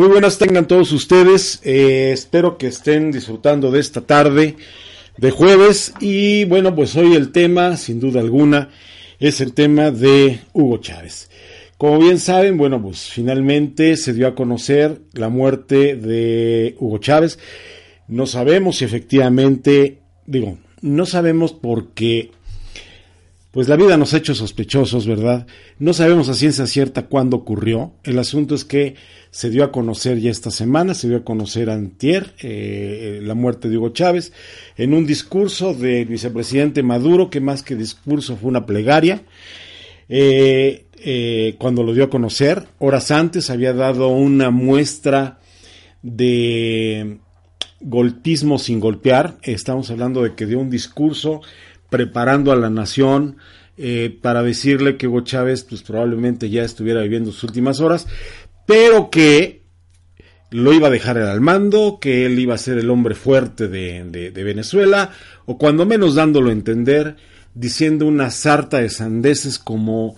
Muy buenas tengan todos ustedes. Eh, espero que estén disfrutando de esta tarde de jueves. Y bueno, pues hoy el tema, sin duda alguna, es el tema de Hugo Chávez. Como bien saben, bueno, pues finalmente se dio a conocer la muerte de Hugo Chávez. No sabemos si efectivamente, digo, no sabemos porque pues la vida nos ha hecho sospechosos, ¿verdad? No sabemos a ciencia cierta cuándo ocurrió. El asunto es que se dio a conocer ya esta semana, se dio a conocer antier eh, la muerte de Hugo Chávez en un discurso del vicepresidente Maduro, que más que discurso fue una plegaria. Eh, eh, cuando lo dio a conocer, horas antes había dado una muestra de golpismo sin golpear. Estamos hablando de que dio un discurso preparando a la nación eh, para decirle que Hugo Chávez pues probablemente ya estuviera viviendo sus últimas horas, pero que lo iba a dejar al mando, que él iba a ser el hombre fuerte de, de, Venezuela, o cuando menos dándolo a entender, diciendo una sarta de sandeces como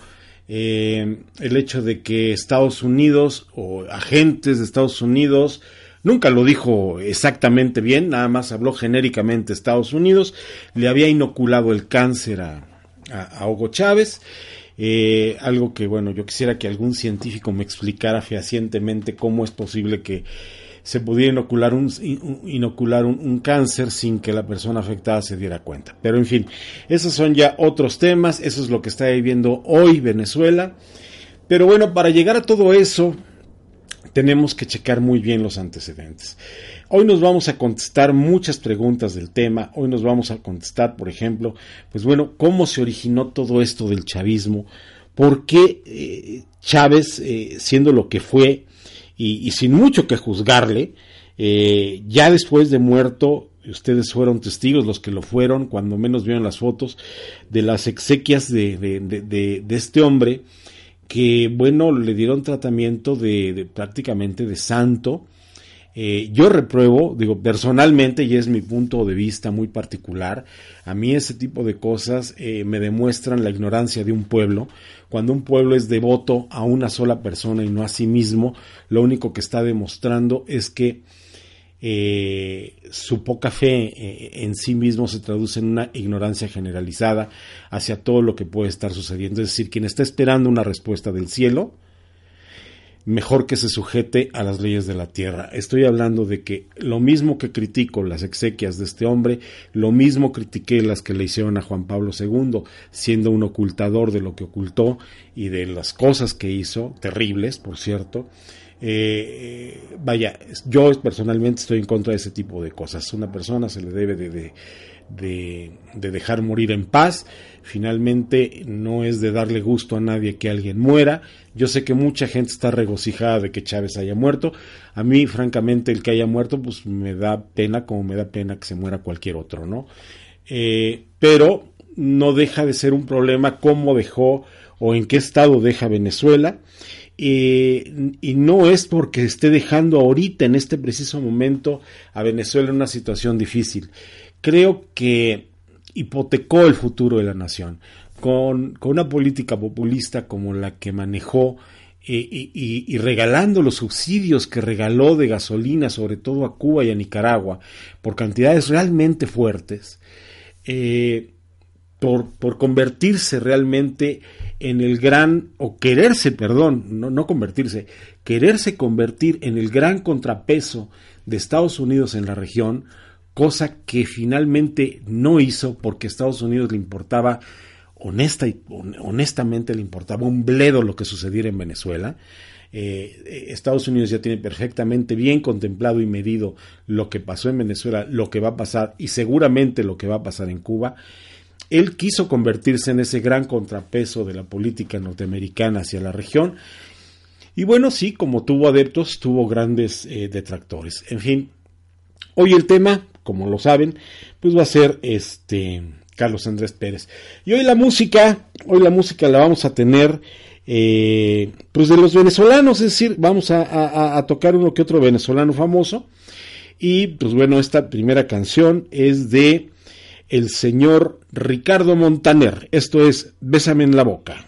eh, el hecho de que Estados Unidos o agentes de Estados Unidos Nunca lo dijo exactamente bien, nada más habló genéricamente Estados Unidos, le había inoculado el cáncer a, Hugo Chávez, eh, algo que bueno, yo quisiera que algún científico me explicara fehacientemente cómo es posible que se pudiera inocular un, inocular un, cáncer sin que la persona afectada se diera cuenta. Pero en fin, esos son ya otros temas, eso es lo que está viviendo hoy Venezuela. Pero bueno, para llegar a todo eso, tenemos que checar muy bien los antecedentes. Hoy nos vamos a contestar muchas preguntas del tema. Hoy nos vamos a contestar, por ejemplo, pues bueno, cómo se originó todo esto del chavismo, por qué eh, Chávez, eh, siendo lo que fue y, sin mucho que juzgarle, eh, ya después de muerto, ustedes fueron testigos, los que lo fueron, cuando menos vieron las fotos de las exequias de, de este hombre, que bueno, le dieron tratamiento de, prácticamente de santo. Eh, yo repruebo, digo, personalmente, y es mi punto de vista muy particular, a mí ese tipo de cosas eh, me demuestran la ignorancia de un pueblo. Cuando un pueblo es devoto a una sola persona y no a sí mismo, lo único que está demostrando es que eh, su poca fe eh, en sí mismo se traduce en una ignorancia generalizada hacia todo lo que puede estar sucediendo. Es decir, quien está esperando una respuesta del cielo, mejor que se sujete a las leyes de la tierra. Estoy hablando de que lo mismo que critico las exequias de este hombre, lo mismo critiqué las que le hicieron a Juan Pablo II, siendo un ocultador de lo que ocultó y de las cosas que hizo, terribles, por cierto. Eh, vaya, yo personalmente estoy en contra de ese tipo de cosas. Una persona se le debe de, de, dejar morir en paz. Finalmente, no es de darle gusto a nadie que alguien muera. Yo sé que mucha gente está regocijada de que Chávez haya muerto. A mí, francamente, el que haya muerto, pues me da pena, como me da pena que se muera cualquier otro, ¿no? Eh, pero no deja de ser un problema cómo dejó o en qué estado deja Venezuela y no es porque esté dejando ahorita, en este preciso momento, a Venezuela en una situación difícil. Creo que hipotecó el futuro de la nación. Con, una política populista como la que manejó eh, y, regalando los subsidios que regaló de gasolina, sobre todo a Cuba y a Nicaragua, por cantidades realmente fuertes, eh, por, por convertirse realmente en el gran, o quererse, perdón, no, no convertirse, quererse convertir en el gran contrapeso de Estados Unidos en la región, cosa que finalmente no hizo porque a Estados Unidos le importaba, honesta y, honestamente le importaba un bledo lo que sucediera en Venezuela. Eh, Estados Unidos ya tiene perfectamente bien contemplado y medido lo que pasó en Venezuela, lo que va a pasar y seguramente lo que va a pasar en Cuba él quiso convertirse en ese gran contrapeso de la política norteamericana hacia la región. Y bueno, sí, como tuvo adeptos, tuvo grandes eh, detractores. En fin, hoy el tema, como lo saben, pues va a ser este Carlos Andrés Pérez. Y hoy la música, hoy la música la vamos a tener eh, pues de los venezolanos, es decir, vamos a, a, tocar uno que otro venezolano famoso. Y pues bueno, esta primera canción es de el señor Ricardo Montaner. Esto es Bésame en la boca.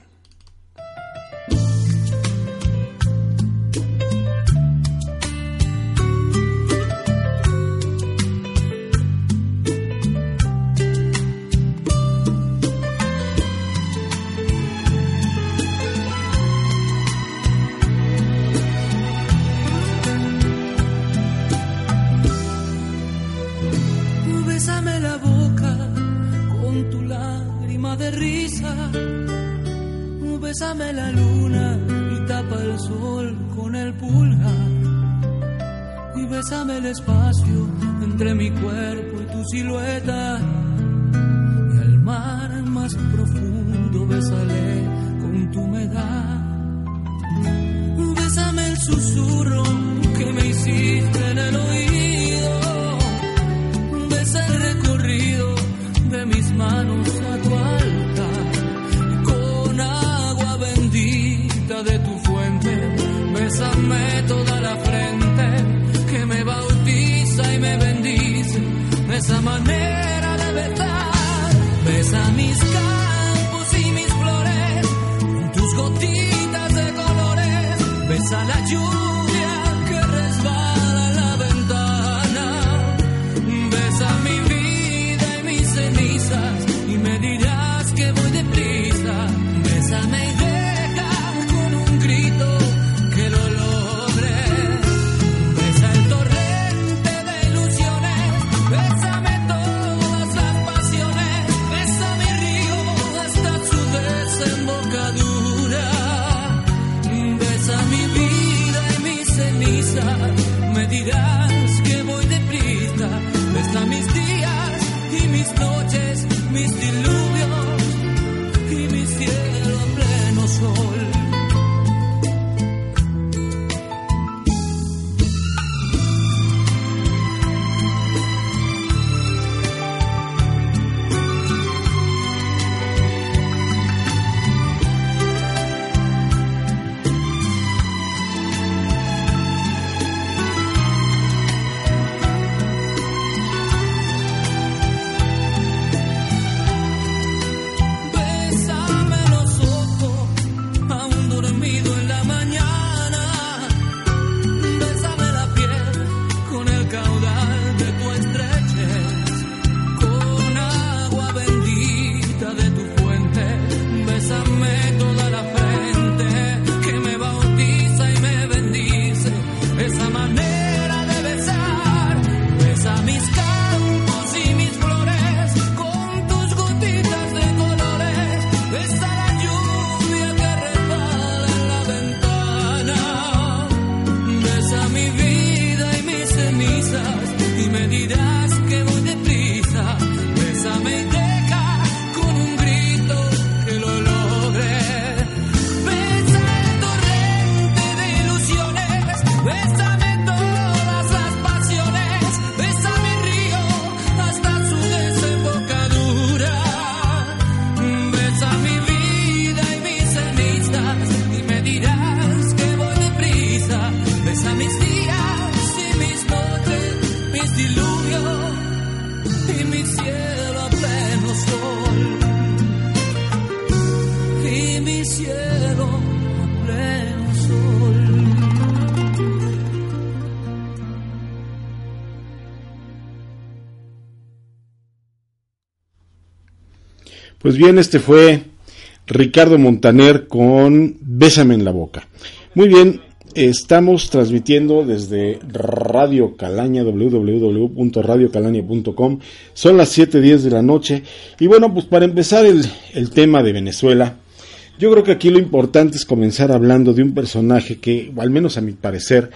Pues bien, este fue Ricardo Montaner con Bésame en la boca. Muy bien, estamos transmitiendo desde Radio Calaña, www.radiocalaña.com. Son las 7.10 de la noche. Y bueno, pues para empezar el, tema de Venezuela, yo creo que aquí lo importante es comenzar hablando de un personaje que, al menos a mi parecer,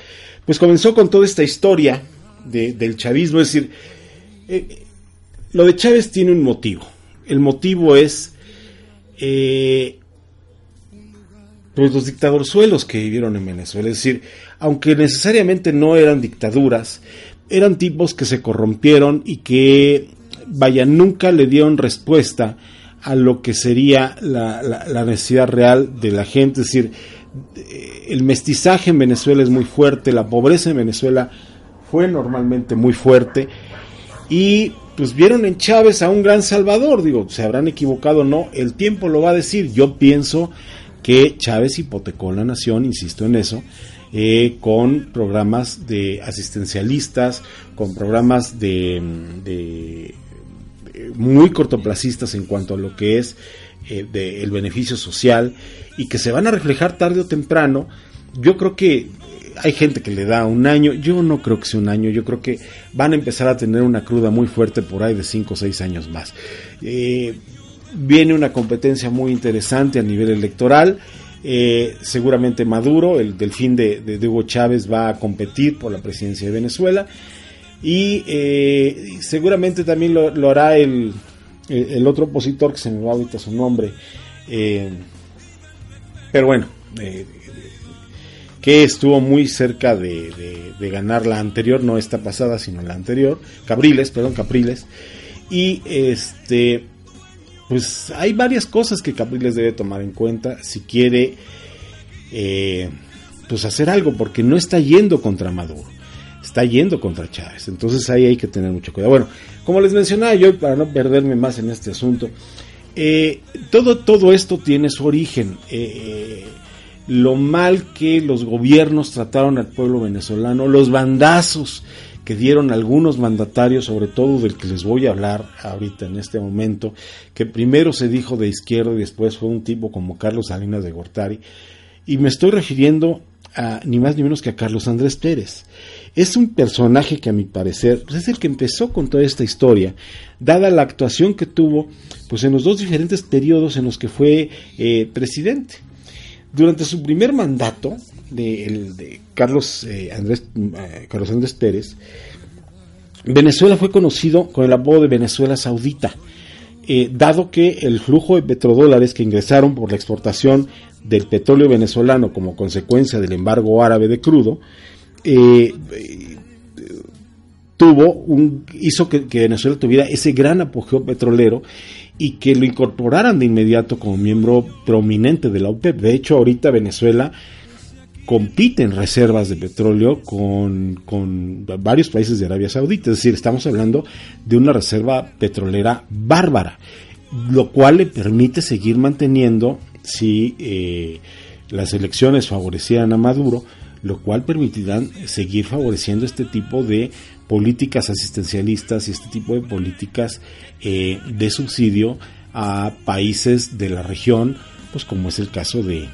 pues comenzó con toda esta historia del chavismo. Es decir, eh, lo de Chávez tiene un motivo el motivo es eh, pues los dictadorzuelos que vivieron en Venezuela. Es decir, aunque necesariamente no eran dictaduras, eran tipos que se corrompieron y que, vaya, nunca le dieron respuesta a lo que sería la, la, necesidad real de la gente. Es decir, el mestizaje en Venezuela es muy fuerte, la pobreza en Venezuela fue normalmente muy fuerte y pues vieron en Chávez a un gran salvador, digo, se habrán equivocado o no, el tiempo lo va a decir, yo pienso que Chávez hipotecó la nación, insisto en eso, eh, con programas de asistencialistas, con programas de, de, muy cortoplacistas en cuanto a lo que es eh, el beneficio social y que se van a reflejar tarde o temprano. Yo creo que hay gente que le da un año, yo no creo que sea un año, yo creo que van a empezar a tener una cruda muy fuerte por ahí de 5 o 6 años más. Eh, viene una competencia muy interesante a nivel electoral. Eh, seguramente Maduro, el delfín de, de, Hugo Chávez, va a competir por la presidencia de Venezuela. Y eh, seguramente también lo, hará el, otro opositor, que se me va ahorita su nombre. pero bueno, estuvo muy cerca de, ganar la anterior, no esta pasada, sino la anterior, Cabriles, perdón, Capriles. Y este, pues hay varias cosas que Capriles debe tomar en cuenta si quiere, eh, pues hacer algo, porque no está yendo contra Maduro, está yendo contra Chávez. Entonces ahí hay que tener mucho cuidado. Bueno, como les mencionaba yo, para no perderme más en este asunto, eh, todo, todo esto tiene su origen. Eh, lo mal que los gobiernos trataron al pueblo venezolano, los bandazos que dieron algunos mandatarios, sobre todo del que les voy a hablar ahorita en este momento, que primero se dijo de izquierda y después fue un tipo como Carlos Salinas de Gortari, y me estoy refiriendo a ni más ni menos que a Carlos Andrés Pérez. Es un personaje que a mi parecer pues, es el que empezó con toda esta historia, dada la actuación que tuvo pues en los dos diferentes periodos en los que fue eh, presidente. Durante su primer mandato, de, el, de Carlos, eh, Andrés, eh, Carlos Andrés Pérez, Venezuela fue conocido con el apodo de Venezuela Saudita, eh, dado que el flujo de petrodólares que ingresaron por la exportación del petróleo venezolano como consecuencia del embargo árabe de crudo, tuvo un, hizo que, que, Venezuela tuviera ese gran apogeo petrolero y que lo incorporaran de inmediato como miembro prominente de la OPEP. De hecho, ahorita Venezuela compite en reservas de petróleo con, con, varios países de Arabia Saudita. Es decir, estamos hablando de una reserva petrolera bárbara, lo cual le permite seguir manteniendo, si eh, las elecciones favorecieran a Maduro, lo cual permitirán seguir favoreciendo este tipo de políticas asistencialistas y este tipo de políticas eh, de subsidio a países de la región, pues como es el caso de,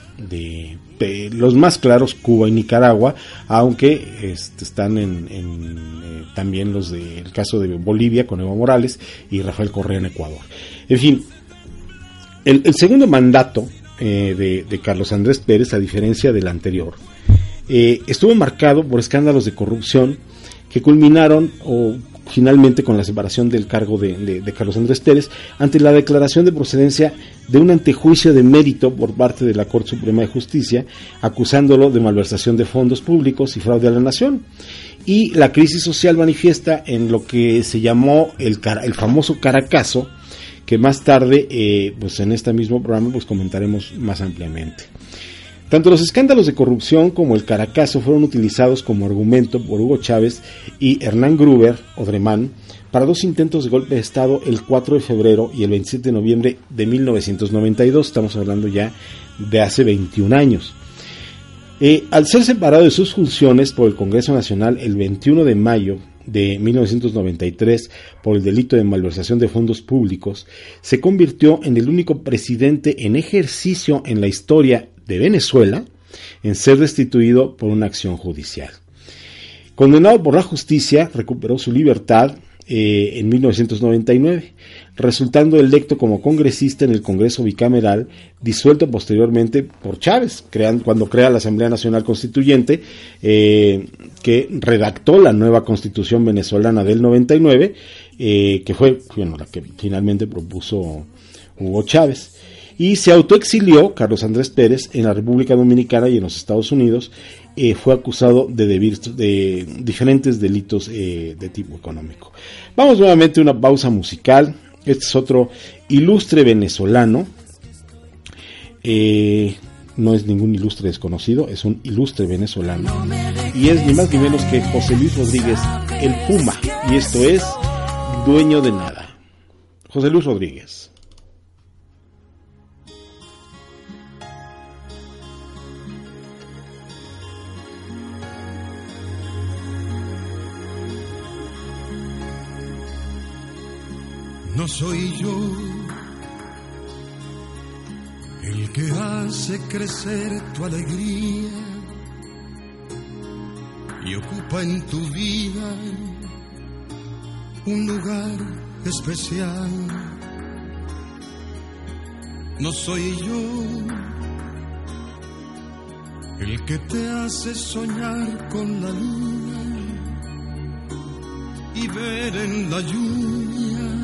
los más claros, Cuba y Nicaragua, aunque este, están en, eh, también los del caso de Bolivia con Evo Morales y Rafael Correa en Ecuador. En fin, el, segundo mandato eh, de, Carlos Andrés Pérez, a diferencia del anterior, estuvo marcado por escándalos de corrupción que culminaron o finalmente con la separación del cargo de, Carlos Andrés Pérez ante la declaración de procedencia de un antejuicio de mérito por parte de la Corte Suprema de Justicia acusándolo de malversación de fondos públicos y fraude a la nación. Y la crisis social manifiesta en lo que se llamó el, el famoso Caracazo, que más tarde, eh, pues en este mismo programa, pues comentaremos más ampliamente. Tanto los escándalos de corrupción como el Caracazo fueron utilizados como argumento por Hugo Chávez y Hernán Gruber, Odremán, para dos intentos de golpe de Estado el 4 de febrero y el 27 de noviembre de 1992. Estamos hablando ya de hace 21 años. Eh, al ser separado de sus funciones por el Congreso Nacional el 21 de mayo de 1993 por el delito de malversación de fondos públicos, se convirtió en el único presidente en ejercicio en la historia de Venezuela en ser destituido por una acción judicial. Condenado por la justicia, recuperó su libertad eh, en 1999, resultando electo como congresista en el Congreso Bicameral, disuelto posteriormente por Chávez, cuando crea la Asamblea Nacional Constituyente, eh, que redactó la nueva Constitución venezolana del 99, eh, que fue la que finalmente propuso Hugo Chávez y se autoexilió Carlos Andrés Pérez en la República Dominicana y en los Estados Unidos. Eh, fue acusado de, diferentes delitos eh, de tipo económico. Vamos nuevamente a una pausa musical. Este es otro ilustre venezolano. Eh, no es ningún ilustre desconocido, es un ilustre venezolano. Y es ni más ni menos que José Luis Rodríguez, el Puma. Y esto es Dueño de Nada. José Luis Rodríguez. No soy yo el que hace crecer tu alegría y ocupa en tu vida un lugar especial. No soy yo el que te hace soñar con la luna y ver en la lluvia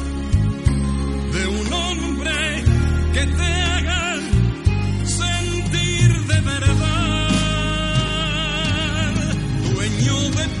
de un hombre que te haga sentir de verdad. Dueño de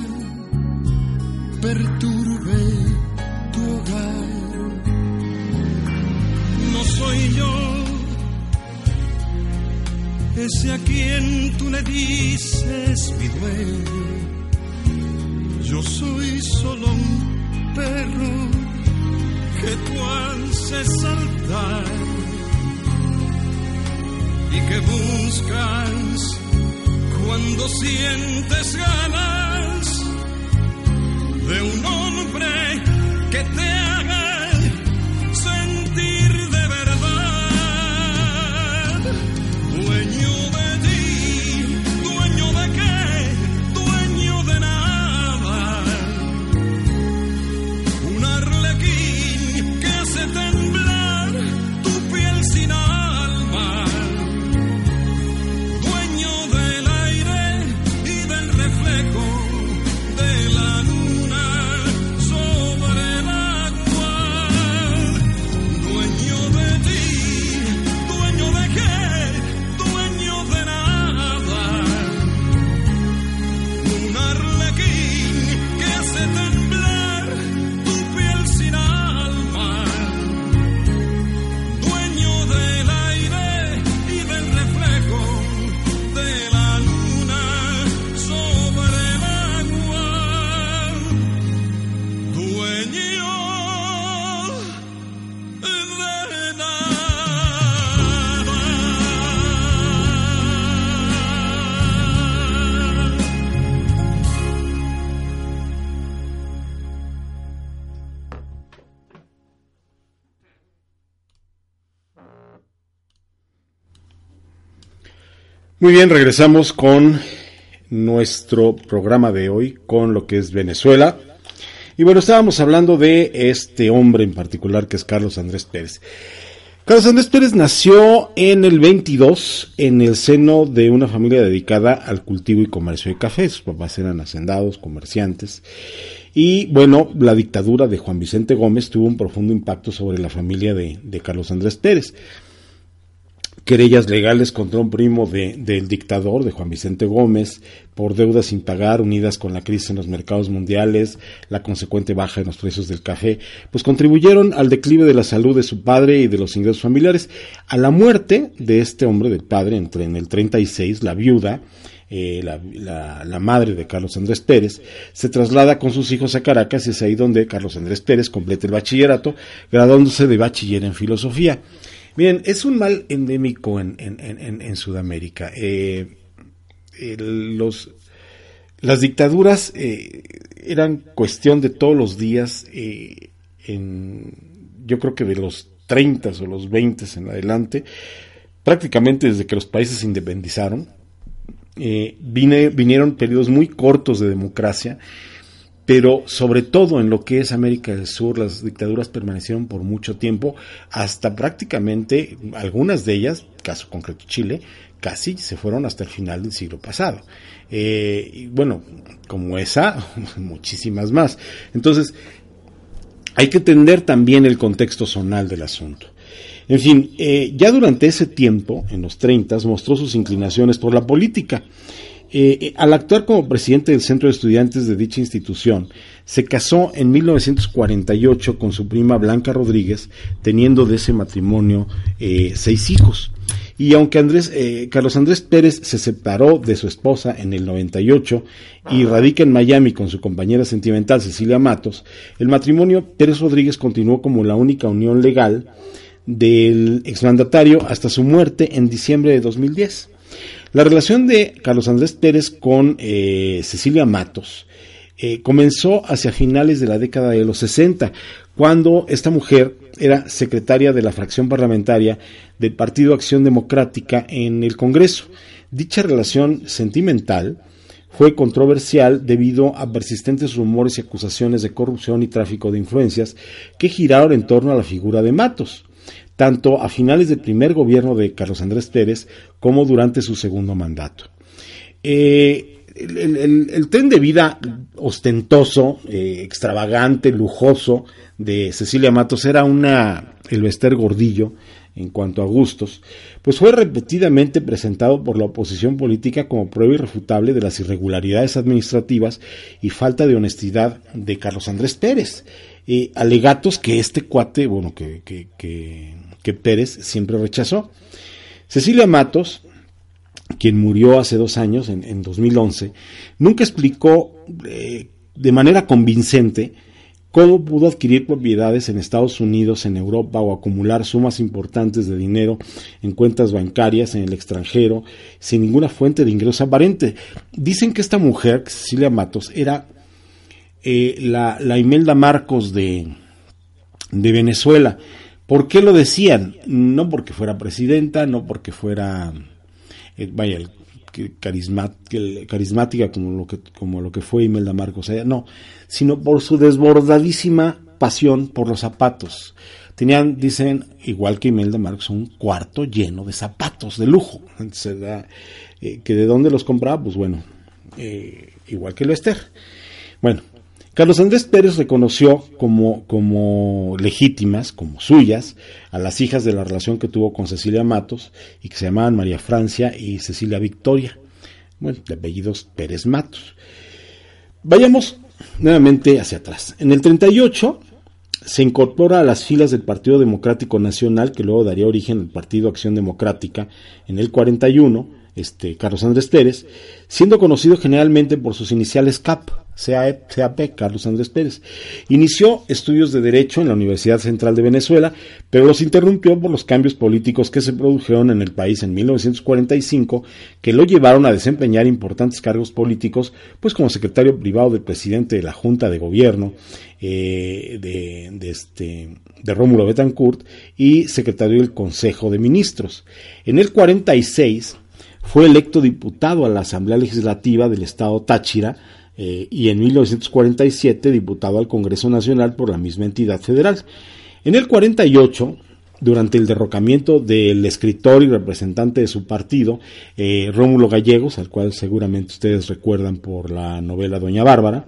ese a quien tú le dices mi dueño. Yo soy solo un perro que tú haces saltar y que buscas cuando sientes ganas de un hombre que te haga Muy bien, regresamos con nuestro programa de hoy, con lo que es Venezuela. Y bueno, estábamos hablando de este hombre en particular que es Carlos Andrés Pérez. Carlos Andrés Pérez nació en el 22 en el seno de una familia dedicada al cultivo y comercio de café. Sus papás eran hacendados, comerciantes. Y bueno, la dictadura de Juan Vicente Gómez tuvo un profundo impacto sobre la familia de, de Carlos Andrés Pérez querellas legales contra un primo de, del dictador, de Juan Vicente Gómez, por deudas sin pagar, unidas con la crisis en los mercados mundiales, la consecuente baja en los precios del café, pues contribuyeron al declive de la salud de su padre y de los ingresos familiares. A la muerte de este hombre, del padre, entre en el 36, la viuda, eh, la, la, la, madre de Carlos Andrés Pérez, se traslada con sus hijos a Caracas y es ahí donde Carlos Andrés Pérez completa el bachillerato, graduándose de bachiller en filosofía. Bien, es un mal endémico en, en, en, en Sudamérica. Eh, los, las dictaduras eh, eran cuestión de todos los días, eh, en, yo creo que de los 30 o los 20 en adelante, prácticamente desde que los países se independizaron, vine, vinieron periodos muy cortos de democracia pero sobre todo en lo que es América del Sur, las dictaduras permanecieron por mucho tiempo, hasta prácticamente algunas de ellas, caso concreto Chile, casi se fueron hasta el final del siglo pasado. Eh, y bueno, como esa, muchísimas más. Entonces, hay que entender también el contexto zonal del asunto. En fin, eh, ya durante ese tiempo, en los 30, mostró sus inclinaciones por la política. Eh, eh, al actuar como presidente del Centro de Estudiantes de dicha institución, se casó en 1948 con su prima Blanca Rodríguez, teniendo de ese matrimonio eh, seis hijos. Y aunque Andrés, Carlos Andrés Pérez se separó de su esposa en el 98 y radica en Miami con su compañera sentimental Cecilia Matos, el matrimonio Pérez Rodríguez continuó como la única unión legal del exmandatario hasta su muerte en diciembre de 2010. La relación de Carlos Andrés Pérez con eh, Cecilia Matos eh, comenzó hacia finales de la década de los 60, cuando esta mujer era secretaria de la fracción parlamentaria del Partido Acción Democrática en el Congreso. Dicha relación sentimental fue controversial debido a persistentes rumores y acusaciones de corrupción y tráfico de influencias que giraron en torno a la figura de Matos tanto a finales del primer gobierno de Carlos Andrés Pérez como durante su segundo mandato. Eh, el, tren de vida ostentoso, eh, extravagante, lujoso de Cecilia Matos era una el Vester Gordillo en cuanto a gustos, pues fue repetidamente presentado por la oposición política como prueba irrefutable de las irregularidades administrativas y falta de honestidad de Carlos Andrés Pérez. Eh, alegatos que este cuate, bueno, que, que, que que Pérez siempre rechazó. Cecilia Matos, quien murió hace dos años, en, 2011, nunca explicó eh, de manera convincente cómo pudo adquirir propiedades en Estados Unidos, en Europa o acumular sumas importantes de dinero en cuentas bancarias en el extranjero sin ninguna fuente de ingresos aparente. Dicen que esta mujer, Cecilia Matos, era eh, la, la, Imelda Marcos de, de Venezuela. ¿Por qué lo decían? No porque fuera presidenta, no porque fuera, eh, vaya, carismática como lo que, como lo que fue Imelda Marcos, no, sino por su desbordadísima pasión por los zapatos. Tenían, dicen, igual que Imelda Marcos, un cuarto lleno de zapatos de lujo. Eh, que de dónde los compraba, pues bueno, eh, igual que lo Esther. Bueno, Carlos Andrés Pérez reconoció como, como legítimas, como suyas, a las hijas de la relación que tuvo con Cecilia Matos y que se llamaban María Francia y Cecilia Victoria, bueno, de apellidos Pérez Matos. Vayamos nuevamente hacia atrás. En el 38 se incorpora a las filas del Partido Democrático Nacional, que luego daría origen al Partido Acción Democrática en el 41, este, Carlos Andrés Pérez, siendo conocido generalmente por sus iniciales CAP, CAP, Carlos Andrés Pérez. Inició estudios de Derecho en la Universidad Central de Venezuela, pero los interrumpió por los cambios políticos que se produjeron en el país en 1945, que lo llevaron a desempeñar importantes cargos políticos, pues como secretario privado del presidente de la Junta de Gobierno eh, de, este, de Rómulo Betancourt y secretario del Consejo de Ministros. En el 46 fue electo diputado a la Asamblea Legislativa del Estado Táchira eh, y en 1947 diputado al Congreso Nacional por la misma entidad federal. En el 48 durante el derrocamiento del escritor y representante de su partido, eh, Rómulo Gallegos, al cual seguramente ustedes recuerdan por la novela Doña Bárbara,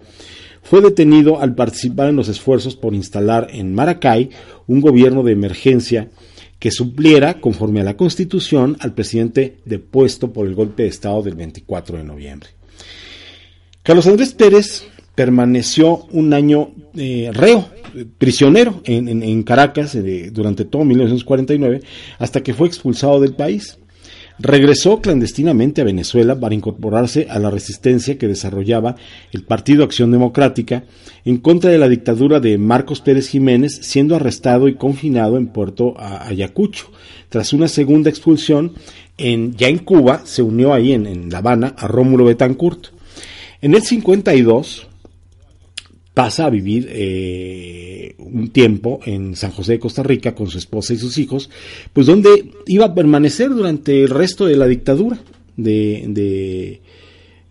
fue detenido al participar en los esfuerzos por instalar en Maracay un gobierno de emergencia que supliera, conforme a la Constitución, al presidente depuesto por el golpe de Estado del 24 de noviembre. Carlos Andrés Pérez permaneció un año eh, reo, prisionero en, Caracas eh, durante todo 1949, hasta que fue expulsado del país. Regresó clandestinamente a Venezuela para incorporarse a la resistencia que desarrollaba el Partido Acción Democrática en contra de la dictadura de Marcos Pérez Jiménez, siendo arrestado y confinado en Puerto Ayacucho. Tras una segunda expulsión, en, ya en Cuba, se unió ahí en, en La Habana a Rómulo Betancourt. En el 52, pasa a vivir eh, un tiempo en San José de Costa Rica con su esposa y sus hijos, pues donde iba a permanecer durante el resto de la dictadura de,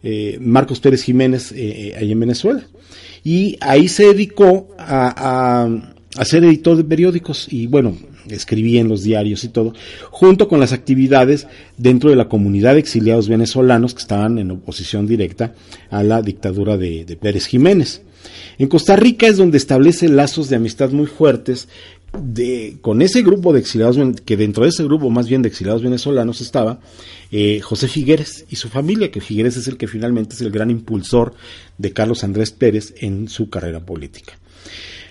eh, Marcos Pérez Jiménez eh, ahí en Venezuela. Y ahí se dedicó a, a, ser editor de periódicos y bueno, escribía en los diarios y todo, junto con las actividades dentro de la comunidad de exiliados venezolanos que estaban en oposición directa a la dictadura de Pérez Jiménez. En Costa Rica es donde establece lazos de amistad muy fuertes de, con ese grupo de exiliados, que dentro de ese grupo más bien de exiliados venezolanos estaba eh, José Figueres y su familia, que Figueres es el que finalmente es el gran impulsor de Carlos Andrés Pérez en su carrera política.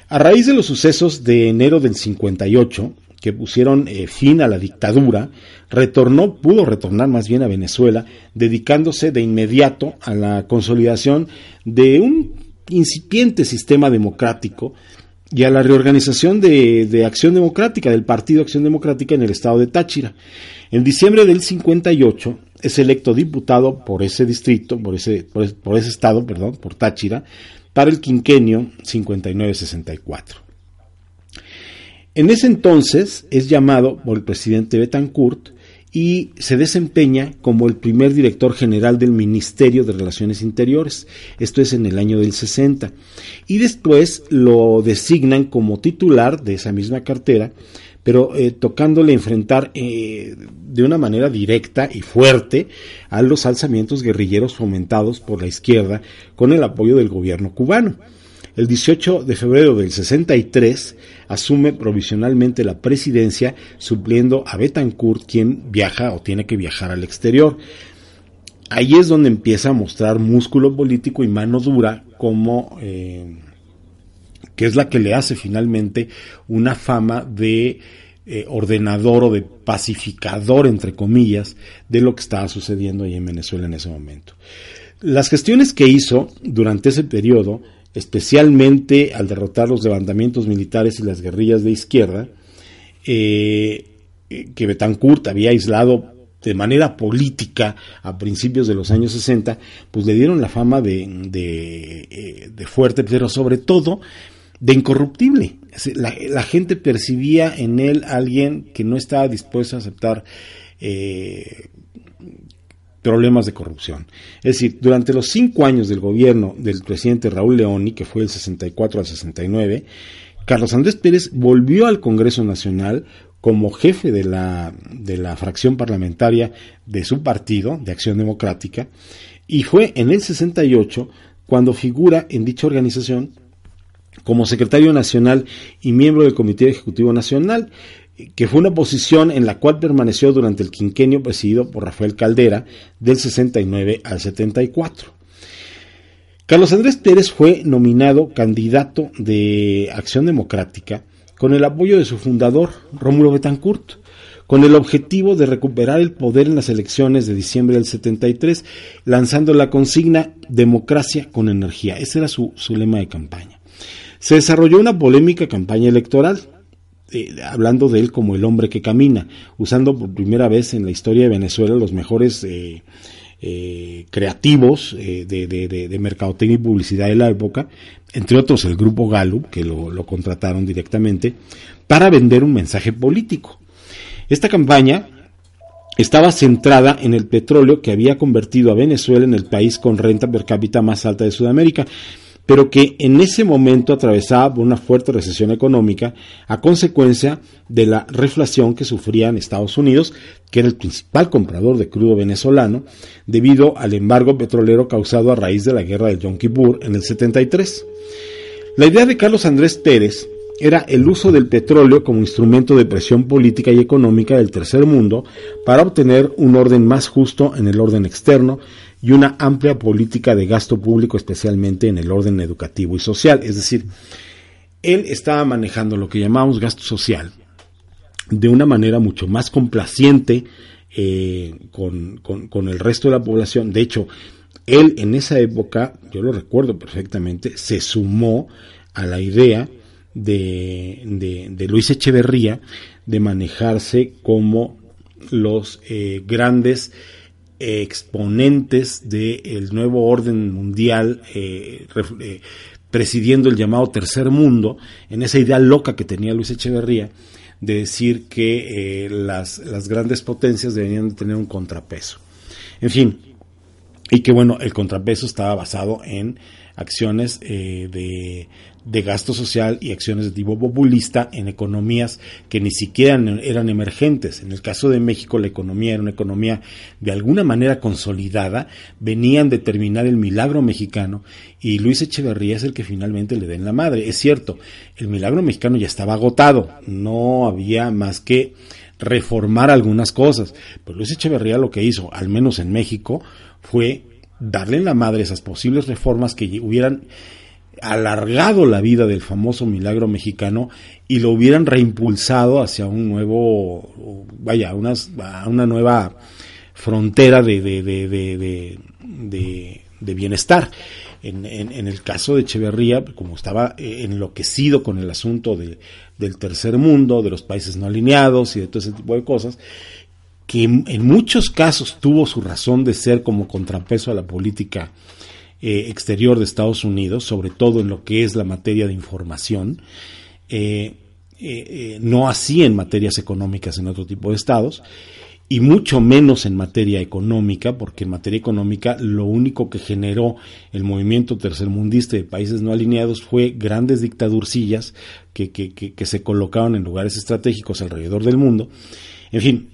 A raíz de los sucesos de enero del 58, que pusieron eh, fin a la dictadura, retornó, pudo retornar más bien a Venezuela, dedicándose de inmediato a la consolidación de un incipiente sistema democrático y a la reorganización de, Acción Democrática, del Partido Acción Democrática en el estado de Táchira. En diciembre del 58 es electo diputado por ese distrito, por ese, por ese, estado, perdón, por Táchira, para el quinquenio 59-64. En ese entonces es llamado por el presidente Betancourt y se desempeña como el primer director general del Ministerio de Relaciones Interiores. Esto es en el año del 60. Y después lo designan como titular de esa misma cartera, pero eh, tocándole enfrentar eh, de una manera directa y fuerte a los alzamientos guerrilleros fomentados por la izquierda con el apoyo del gobierno cubano. El 18 de febrero del 63 asume provisionalmente la presidencia, supliendo a Betancourt, quien viaja o tiene que viajar al exterior. Ahí es donde empieza a mostrar músculo político y mano dura, como eh, que es la que le hace finalmente una fama de eh, ordenador o de pacificador, entre comillas, de lo que estaba sucediendo ahí en Venezuela en ese momento. Las gestiones que hizo durante ese periodo especialmente al derrotar los levantamientos militares y las guerrillas de izquierda, eh, que Betancourt había aislado de manera política a principios de los años 60, pues le dieron la fama de, eh, de, fuerte, pero sobre todo de incorruptible. La, la, gente percibía en él alguien que no estaba dispuesto a aceptar eh, problemas de corrupción. Es decir, durante los cinco años del gobierno del presidente Raúl Leoni, que fue del 64 al 69, Carlos Andrés Pérez volvió al Congreso Nacional como jefe de la, de la fracción parlamentaria de su partido, de Acción Democrática, y fue en el 68 cuando figura en dicha organización como secretario nacional y miembro del Comité Ejecutivo Nacional, que fue una posición en la cual permaneció durante el quinquenio presidido por Rafael Caldera del 69 al 74. Carlos Andrés Pérez fue nominado candidato de Acción Democrática con el apoyo de su fundador, Rómulo Betancourt, con el objetivo de recuperar el poder en las elecciones de diciembre del 73, lanzando la consigna Democracia con energía. Ese era su, su lema de campaña. Se desarrolló una polémica campaña electoral, eh, hablando de él como el hombre que camina, usando por primera vez en la historia de Venezuela los mejores eh, eh, creativos de, de, mercadotecnia y publicidad de la época, entre otros el grupo Gallup, que lo, contrataron directamente, para vender un mensaje político. Esta campaña estaba centrada en el petróleo que había convertido a Venezuela en el país con renta per cápita más alta de Sudamérica, pero que en ese momento atravesaba una fuerte recesión económica a consecuencia de la reflación que sufrían Estados Unidos, que era el principal comprador de crudo venezolano, debido al embargo petrolero causado a raíz de la guerra del Yom Kippur en el 73. La idea de Carlos Andrés Pérez era el uso del petróleo como instrumento de presión política y económica del tercer mundo para obtener un orden más justo en el orden externo y una amplia política de gasto público, especialmente en el orden educativo y social. Es decir, él estaba manejando lo que llamamos gasto social de una manera mucho más complaciente eh, con, con el resto de la población. De hecho, él en esa época, yo lo recuerdo perfectamente, se sumó a la idea de, de, Luis Echeverría de manejarse como los eh, grandes exponentes del nuevo orden mundial eh, eh, presidiendo el llamado tercer mundo, en esa idea loca que tenía Luis Echeverría de decir que las, las grandes potencias deberían de tener un contrapeso. En fin, y que bueno, el contrapeso estaba basado en acciones de de gasto social y acciones de tipo populista en economías que ni siquiera eran emergentes. En el caso de México, la economía era una economía de alguna manera consolidada, venían de terminar el milagro mexicano y Luis Echeverría es el que finalmente le den la madre. Es cierto, el milagro mexicano ya estaba agotado, no había más que reformar algunas cosas, pero Luis Echeverría lo que hizo, al menos en México, fue darle en la madre esas posibles reformas que hubieran alargado la vida del famoso milagro mexicano y lo hubieran reimpulsado hacia un nuevo, vaya, unas, una nueva frontera de, de, de, de bienestar. En, el caso de Echeverría, como estaba enloquecido con el asunto del tercer mundo, de los países no alineados y de todo ese tipo de cosas, que en muchos casos tuvo su razón de ser como contrapeso a la política eh, exterior de Estados Unidos, sobre todo en lo que es la materia de información, eh, eh, no así en materias económicas en otro tipo de estados, y mucho menos en materia económica, porque en materia económica lo único que generó el movimiento tercermundista de países no alineados fue grandes dictadurcillas que, que, que, se colocaban en lugares estratégicos alrededor del mundo. En fin,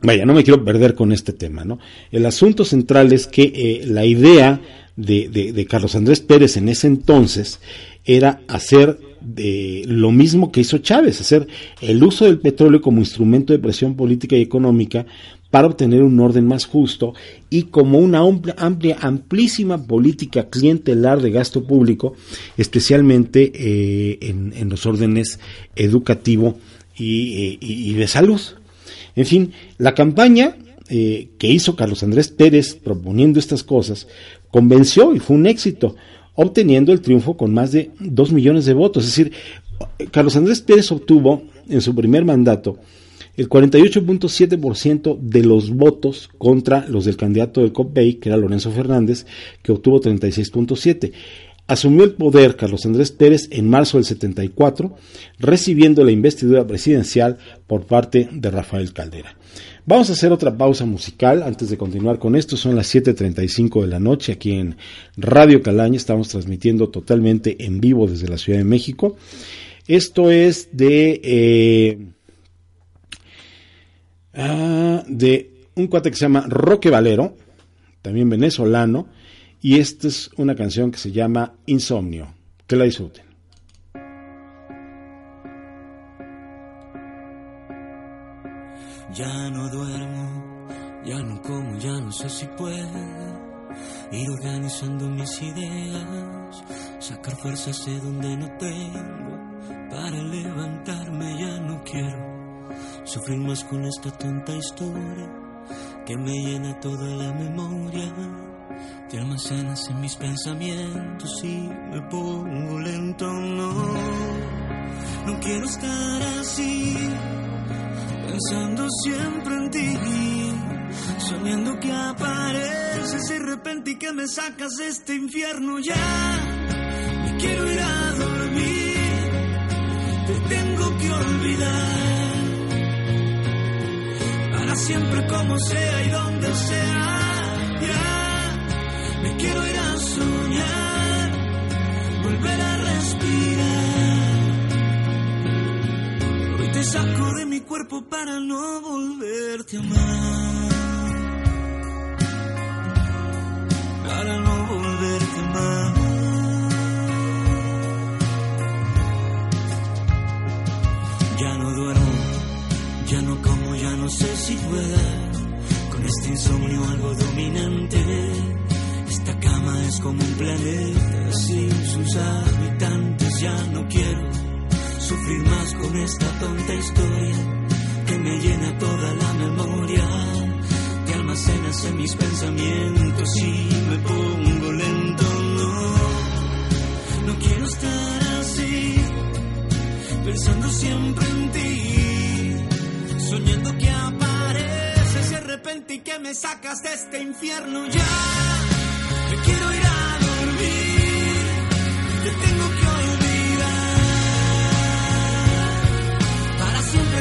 vaya, no me quiero perder con este tema, ¿no? El asunto central es que la idea de, Carlos Andrés Pérez en ese entonces era hacer de lo mismo que hizo Chávez, hacer el uso del petróleo como instrumento de presión política y económica para obtener un orden más justo y como una amplia, amplísima política clientelar de gasto público, especialmente eh, en, los órdenes educativo eh, y, de salud. En fin, la campaña eh, que hizo Carlos Andrés Pérez proponiendo estas cosas convenció y fue un éxito, obteniendo el triunfo con más de 2 millones de votos. Es decir, Carlos Andrés Pérez obtuvo en su primer mandato el 48.7% de los votos contra los del candidato del COPEI, que era Lorenzo Fernández, que obtuvo 36.7%. Asumió el poder Carlos Andrés Pérez en marzo del 74, recibiendo la investidura presidencial por parte de Rafael Caldera. Vamos a hacer otra pausa musical antes de continuar con esto. Son las 7.35 de la noche aquí en Radio Calaña. Estamos transmitiendo totalmente en vivo desde la Ciudad de México. Esto es de, eh, ah, de un cuate que se llama Roque Valero, también venezolano, y esta es una canción que se llama Insomnio. Que la disfruten. Ya no duermo, ya no como, ya no sé si puedo ir organizando mis ideas, sacar fuerzas de donde no tengo, para levantarme ya no quiero sufrir más con esta tonta historia que me llena toda la memoria. Te almacenas en mis pensamientos y me pongo lento, no, no quiero estar así pensando siempre en ti, soñando que apareces de repente y que me sacas de este infierno ya. Me quiero ir a dormir, te tengo que olvidar para siempre como sea y donde sea. Me quiero ir a soñar, volver a respirar. Hoy te saco de mi cuerpo para no volverte a amar. Para no volverte a amar. Ya no duermo, ya no como, ya no sé si pueda. Con este insomnio algo dominante. Esta cama es como un planeta sin sus habitantes. Ya no quiero sufrir más con esta tonta historia que me llena toda la memoria. Te almacenas en mis pensamientos y me pongo lento. No, no quiero estar así pensando siempre en ti, soñando que apareces de repente y que me sacas de este infierno ya.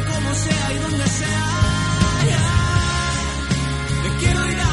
Como sea y donde sea. Me quiero ir a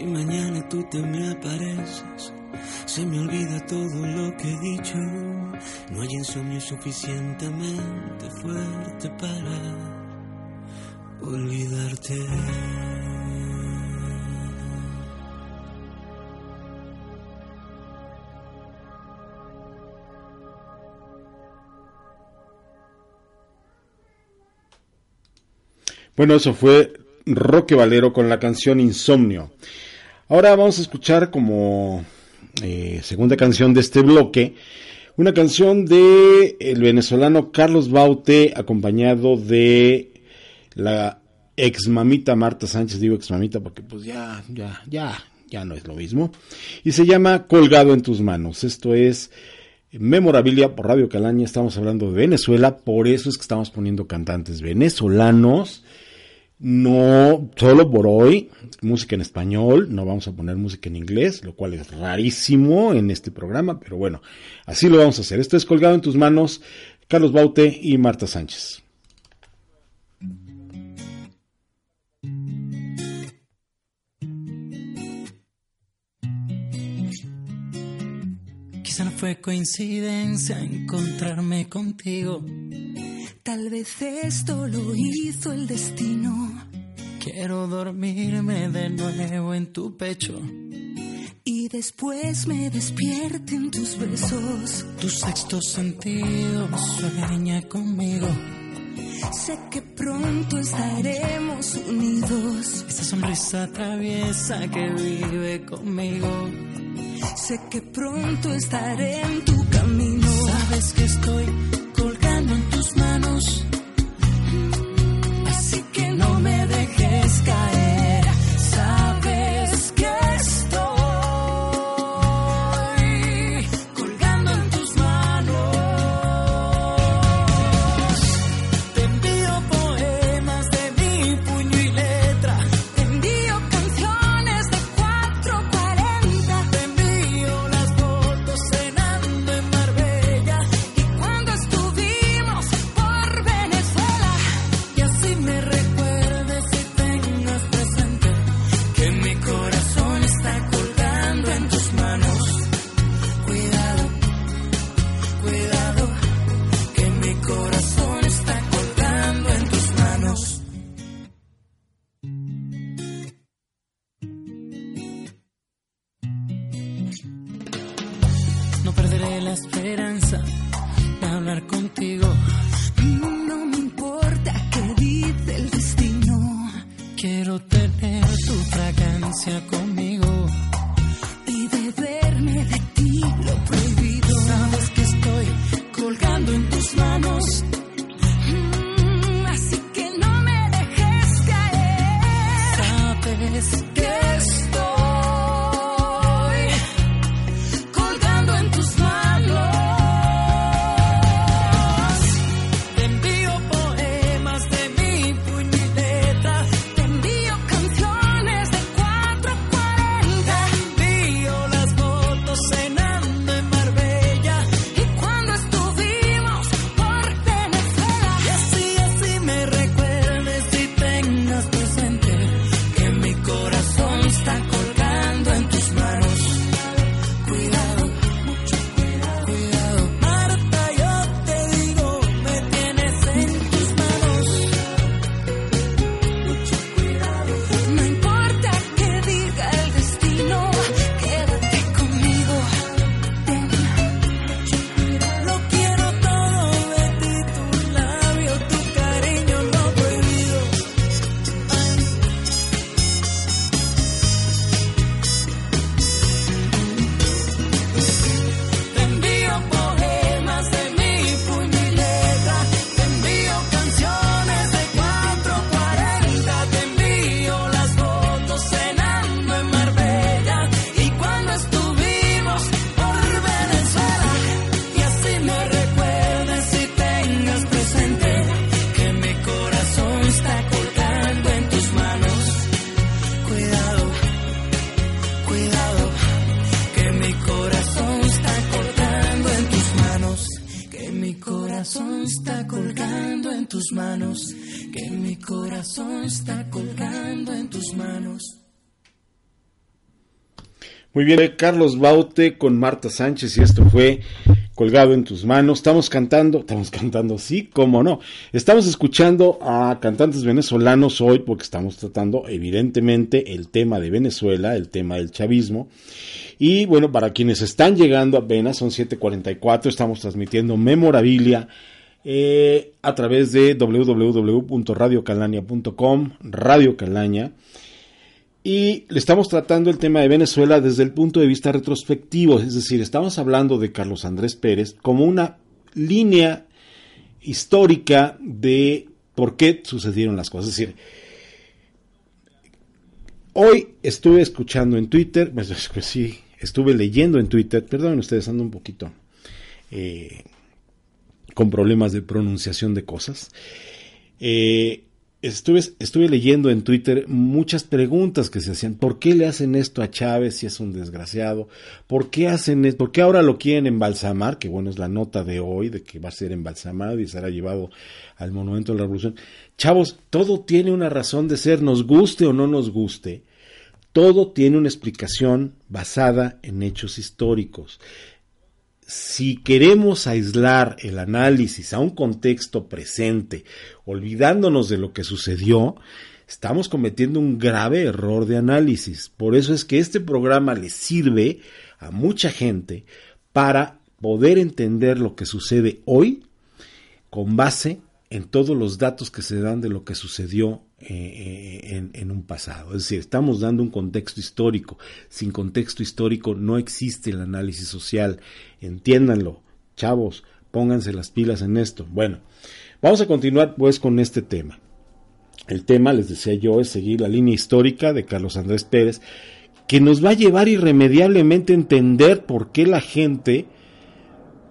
Si mañana tú te me apareces, se me olvida todo lo que he dicho. No hay insomnio suficientemente fuerte para olvidarte. Bueno, eso fue Roque Valero con la canción Insomnio. Ahora vamos a escuchar como eh, segunda canción de este bloque una canción de el venezolano Carlos Baute acompañado de la ex mamita Marta Sánchez, digo ex mamita porque pues ya, ya, ya, ya no es lo mismo. Y se llama Colgado en tus manos. Esto es Memorabilia por Radio Calaña. Estamos hablando de Venezuela, por eso es que estamos poniendo cantantes venezolanos. No solo por hoy, música en español, no vamos a poner música en inglés, lo cual es rarísimo en este programa, pero bueno, así lo vamos a hacer. Esto es Colgado en tus manos, Carlos Baute y Marta Sánchez. Quizá fue coincidencia encontrarme contigo. Tal vez esto lo hizo el destino. Quiero dormirme de nuevo en tu pecho. Y después me despierten tus besos. Tu sexto sentido sueña conmigo. Sé que pronto estaremos unidos. Esa sonrisa traviesa que vive conmigo. Sé que pronto estaré en tu camino. Sabes que estoy colgando en tus manos. Así que no me dejes caer. Muy bien, Carlos Baute con Marta Sánchez y esto fue colgado en tus manos. Estamos cantando, estamos cantando, sí, cómo no. Estamos escuchando a cantantes venezolanos hoy porque estamos tratando evidentemente el tema de Venezuela, el tema del chavismo. Y bueno, para quienes están llegando apenas, son 7:44, estamos transmitiendo memorabilia eh, a través de www.radiocalania.com, Radio Calaña. Y le estamos tratando el tema de Venezuela desde el punto de vista retrospectivo, es decir, estamos hablando de Carlos Andrés Pérez como una línea histórica de por qué sucedieron las cosas. Es decir, hoy estuve escuchando en Twitter, pues, pues sí, estuve leyendo en Twitter, perdonen ustedes, ando un poquito eh, con problemas de pronunciación de cosas. Eh, estuve, estuve leyendo en Twitter muchas preguntas que se hacían. ¿Por qué le hacen esto a Chávez si es un desgraciado? ¿Por qué hacen esto? ¿Por qué ahora lo quieren embalsamar? Que bueno, es la nota de hoy de que va a ser embalsamado y será llevado al Monumento de la Revolución. Chavos, todo tiene una razón de ser, nos guste o no nos guste. Todo tiene una explicación basada en hechos históricos si queremos aislar el análisis a un contexto presente, olvidándonos de lo que sucedió, estamos cometiendo un grave error de análisis. Por eso es que este programa le sirve a mucha gente para poder entender lo que sucede hoy con base en todos los datos que se dan de lo que sucedió eh, en, en, un pasado. Es decir, estamos dando un contexto histórico. Sin contexto histórico no existe el análisis social. Entiéndanlo, chavos, pónganse las pilas en esto. Bueno, vamos a continuar pues con este tema. El tema, les decía yo, es seguir la línea histórica de Carlos Andrés Pérez, que nos va a llevar irremediablemente a entender por qué la gente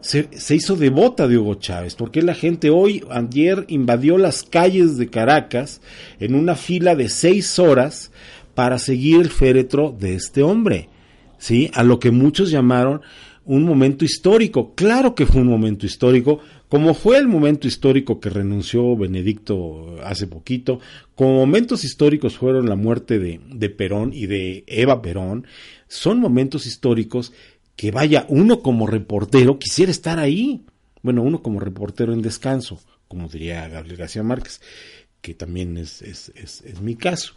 se, hizo devota de Hugo Chávez, porque la gente hoy, ayer, invadió las calles de Caracas en una fila de seis horas para seguir el féretro de este hombre, ¿sí? A lo que muchos llamaron un momento histórico. Claro que fue un momento histórico, como fue el momento histórico que renunció Benedicto hace poquito, como momentos históricos fueron la muerte de, de Perón y de Eva Perón, son momentos históricos que vaya, uno como reportero quisiera estar ahí. Bueno, uno como reportero en descanso, como diría Gabriel García Márquez, que también es, es, es, es mi caso.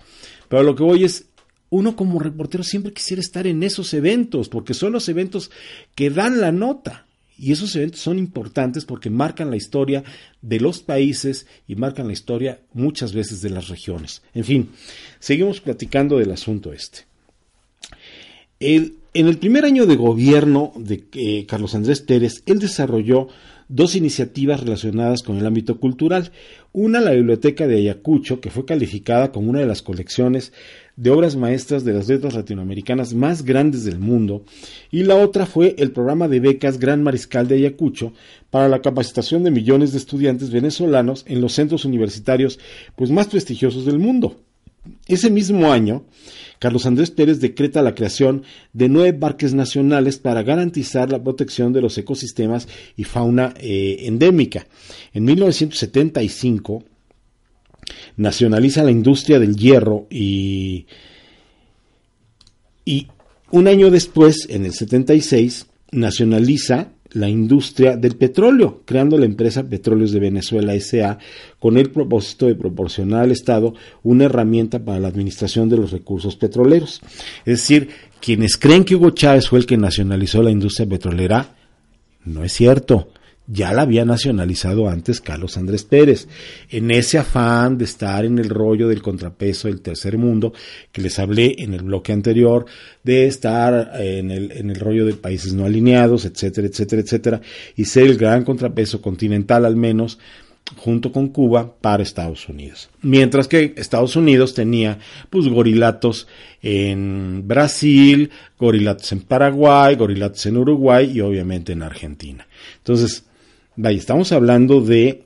Pero lo que voy es, uno como reportero siempre quisiera estar en esos eventos, porque son los eventos que dan la nota. Y esos eventos son importantes porque marcan la historia de los países y marcan la historia muchas veces de las regiones. En fin, seguimos platicando del asunto este. El- en el primer año de gobierno de eh, Carlos Andrés Pérez, él desarrolló dos iniciativas relacionadas con el ámbito cultural. Una, la Biblioteca de Ayacucho, que fue calificada como una de las colecciones de obras maestras de las letras latinoamericanas más grandes del mundo. Y la otra fue el programa de becas Gran Mariscal de Ayacucho para la capacitación de millones de estudiantes venezolanos en los centros universitarios pues, más prestigiosos del mundo. Ese mismo año, Carlos Andrés Pérez decreta la creación de nueve parques nacionales para garantizar la protección de los ecosistemas y fauna eh, endémica. En 1975 nacionaliza la industria del hierro y, y un año después, en el 76, nacionaliza la industria del petróleo, creando la empresa Petróleos de Venezuela SA con el propósito de proporcionar al Estado una herramienta para la administración de los recursos petroleros. Es decir, quienes creen que Hugo Chávez fue el que nacionalizó la industria petrolera, no es cierto. Ya la había nacionalizado antes Carlos Andrés Pérez, en ese afán de estar en el rollo del contrapeso del tercer mundo, que les hablé en el bloque anterior, de estar en el, en el rollo de países no alineados, etcétera, etcétera, etcétera, y ser el gran contrapeso continental al menos, junto con Cuba para Estados Unidos. Mientras que Estados Unidos tenía pues gorilatos en Brasil, gorilatos en Paraguay, gorilatos en Uruguay y obviamente en Argentina. Entonces, vaya, estamos hablando de,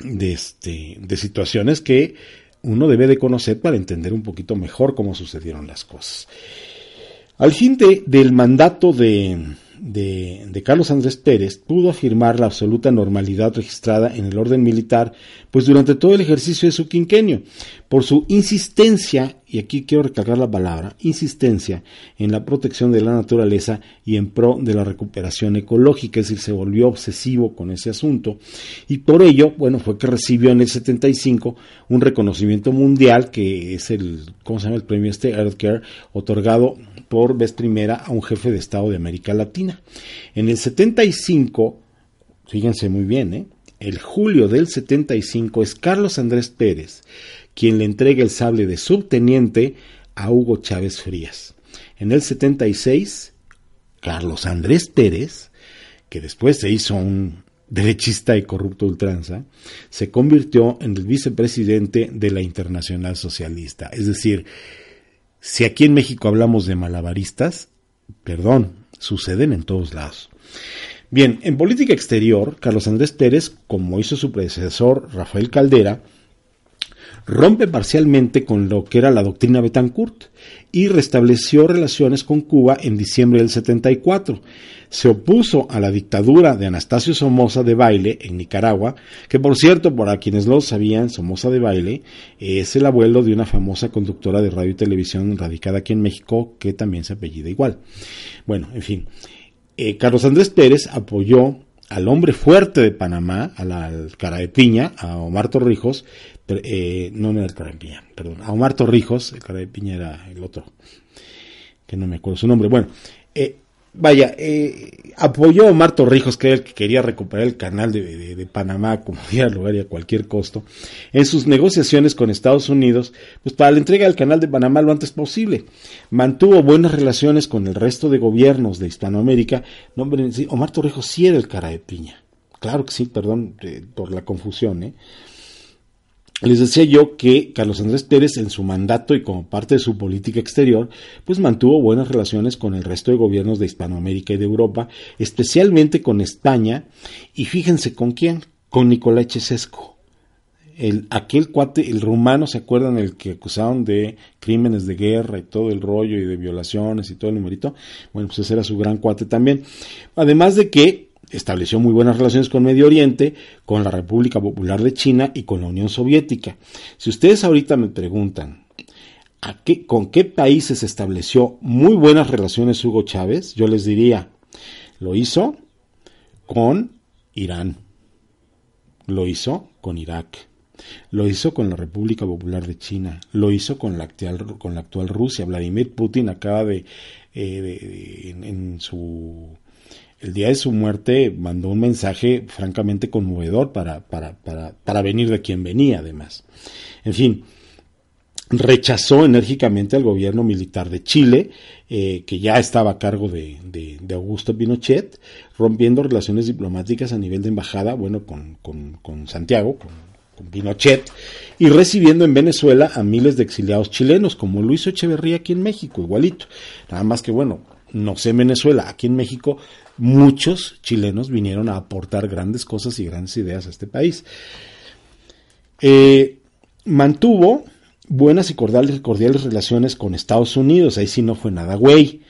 de, este, de situaciones que uno debe de conocer para entender un poquito mejor cómo sucedieron las cosas. Al fin de, del mandato de, de, Carlos Andrés Pérez pudo afirmar la absoluta normalidad registrada en el orden militar, pues durante todo el ejercicio de su quinquenio, por su insistencia, y aquí quiero recalcar la palabra, insistencia en la protección de la naturaleza y en pro de la recuperación ecológica, es decir, se volvió obsesivo con ese asunto, y por ello, bueno, fue que recibió en el 75 un reconocimiento mundial, que es el, ¿cómo se llama el premio este? Earthcare, otorgado por vez primera a un jefe de Estado de América Latina. En el 75, fíjense muy bien, ¿eh? el julio del 75 es Carlos Andrés Pérez quien le entrega el sable de subteniente a Hugo Chávez Frías. En el 76, Carlos Andrés Pérez, que después se hizo un derechista y corrupto ultranza, se convirtió en el vicepresidente de la Internacional Socialista. Es decir, si aquí en México hablamos de malabaristas, perdón, suceden en todos lados. Bien, en política exterior, Carlos Andrés Pérez, como hizo su predecesor Rafael Caldera, rompe parcialmente con lo que era la doctrina Betancourt y restableció relaciones con Cuba en diciembre del 74. Se opuso a la dictadura de Anastasio Somoza de Baile en Nicaragua, que por cierto, para quienes lo sabían, Somoza de Baile es el abuelo de una famosa conductora de radio y televisión radicada aquí en México que también se apellida igual. Bueno, en fin, eh, Carlos Andrés Pérez apoyó al hombre fuerte de Panamá, a la, al cara de piña, a Omar Torrijos, eh, no, era el cara de piña, perdón, a Omar Torrijos, el cara de piña era el otro, que no me acuerdo su nombre. Bueno, eh, vaya, eh, apoyó a Omar Torrijos, que era el que quería recuperar el canal de, Panamá como diera lugar y a cualquier costo, en sus negociaciones con Estados Unidos, pues para la entrega del canal de Panamá lo antes posible. Mantuvo buenas relaciones con el resto de gobiernos de Hispanoamérica. No, hombre, Omar Torrijos sí era el cara de piña. Claro que sí, perdón eh, por la confusión, ¿eh? Les decía yo que Carlos Andrés Pérez en su mandato y como parte de su política exterior, pues mantuvo buenas relaciones con el resto de gobiernos de Hispanoamérica y de Europa, especialmente con España, y fíjense con quién, con Nicolás Chesesco. El, aquel cuate, el rumano, ¿se acuerdan? El que acusaron de crímenes de guerra y todo el rollo y de violaciones y todo el numerito. Bueno, pues ese era su gran cuate también. Además de que estableció muy buenas relaciones con Medio Oriente, con la República Popular de China y con la Unión Soviética. Si ustedes ahorita me preguntan ¿a qué, con qué países estableció muy buenas relaciones Hugo Chávez, yo les diría, lo hizo con Irán, lo hizo con Irak, lo hizo con la República Popular de China, lo hizo con la actual, Rusia. Vladimir Putin acaba de, eh, en su el día de su muerte mandó un mensaje francamente conmovedor para, para, para, para venir de quien venía, además. En fin, rechazó enérgicamente al gobierno militar de Chile, eh, que ya estaba a cargo de, de, Augusto Pinochet, rompiendo relaciones diplomáticas a nivel de embajada, bueno, con, con, con Santiago, con, con, Pinochet, y recibiendo en Venezuela a miles de exiliados chilenos, como Luis Echeverría aquí en México, igualito. Nada más que, bueno, no sé en Venezuela, aquí en México muchos chilenos vinieron a aportar grandes cosas y grandes ideas a este país. Eh, mantuvo buenas y cordiales, cordiales, relaciones con Estados Unidos, ahí sí no fue nada güey,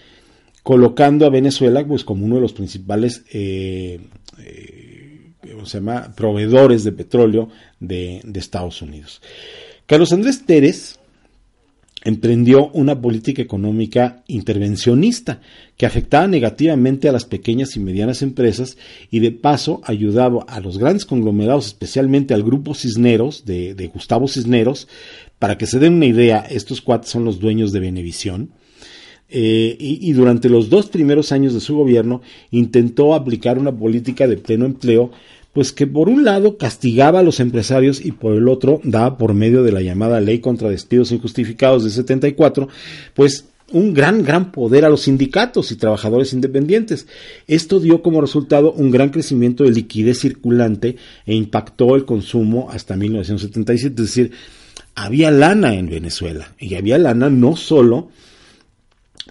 colocando a Venezuela pues como uno de los principales eh, eh, se llama? proveedores de petróleo de, de Estados Unidos. Carlos Andrés Pérez emprendió una política económica intervencionista que afectaba negativamente a las pequeñas y medianas empresas y de paso ayudaba a los grandes conglomerados, especialmente al grupo Cisneros de, Gustavo Cisneros, para que se den una idea, estos cuates son los dueños de Benevisión. Eh, y, y, durante los dos primeros años de su gobierno intentó aplicar una política de pleno empleo, pues que por un lado castigaba a los empresarios y por el otro daba por medio de la llamada ley contra despidos injustificados de 74, pues un gran, gran poder a los sindicatos y trabajadores independientes. Esto dio como resultado un gran crecimiento de liquidez circulante e impactó el consumo hasta 1977, es decir, había lana en Venezuela y había lana no solo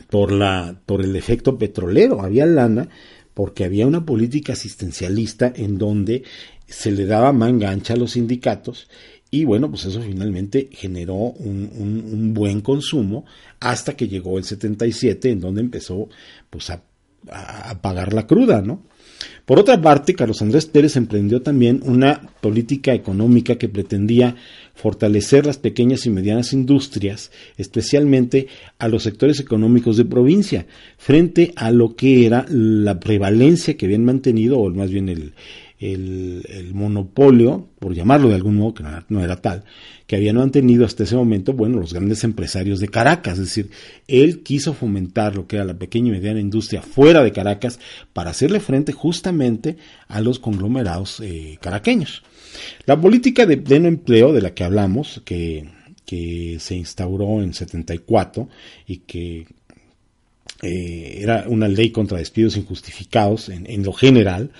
por la por el efecto petrolero, había lana porque había una política asistencialista en donde se le daba mangancha a los sindicatos y bueno, pues eso finalmente generó un, un, un, buen consumo hasta que llegó el 77 en donde empezó pues a, a pagar la cruda, ¿no? Por otra parte, Carlos Andrés Pérez emprendió también una política económica que pretendía fortalecer las pequeñas y medianas industrias, especialmente a los sectores económicos de provincia, frente a lo que era la prevalencia que habían mantenido, o más bien el, el, monopolio, por llamarlo de algún modo, que no era, no era, tal, que habían mantenido hasta ese momento, bueno, los grandes empresarios de Caracas. Es decir, él quiso fomentar lo que era la pequeña y mediana industria fuera de Caracas para hacerle frente justamente a los conglomerados eh, caraqueños. La política de pleno empleo de la que hablamos, que, que se instauró en 74 y que eh, era una ley contra despidos injustificados en, en lo general,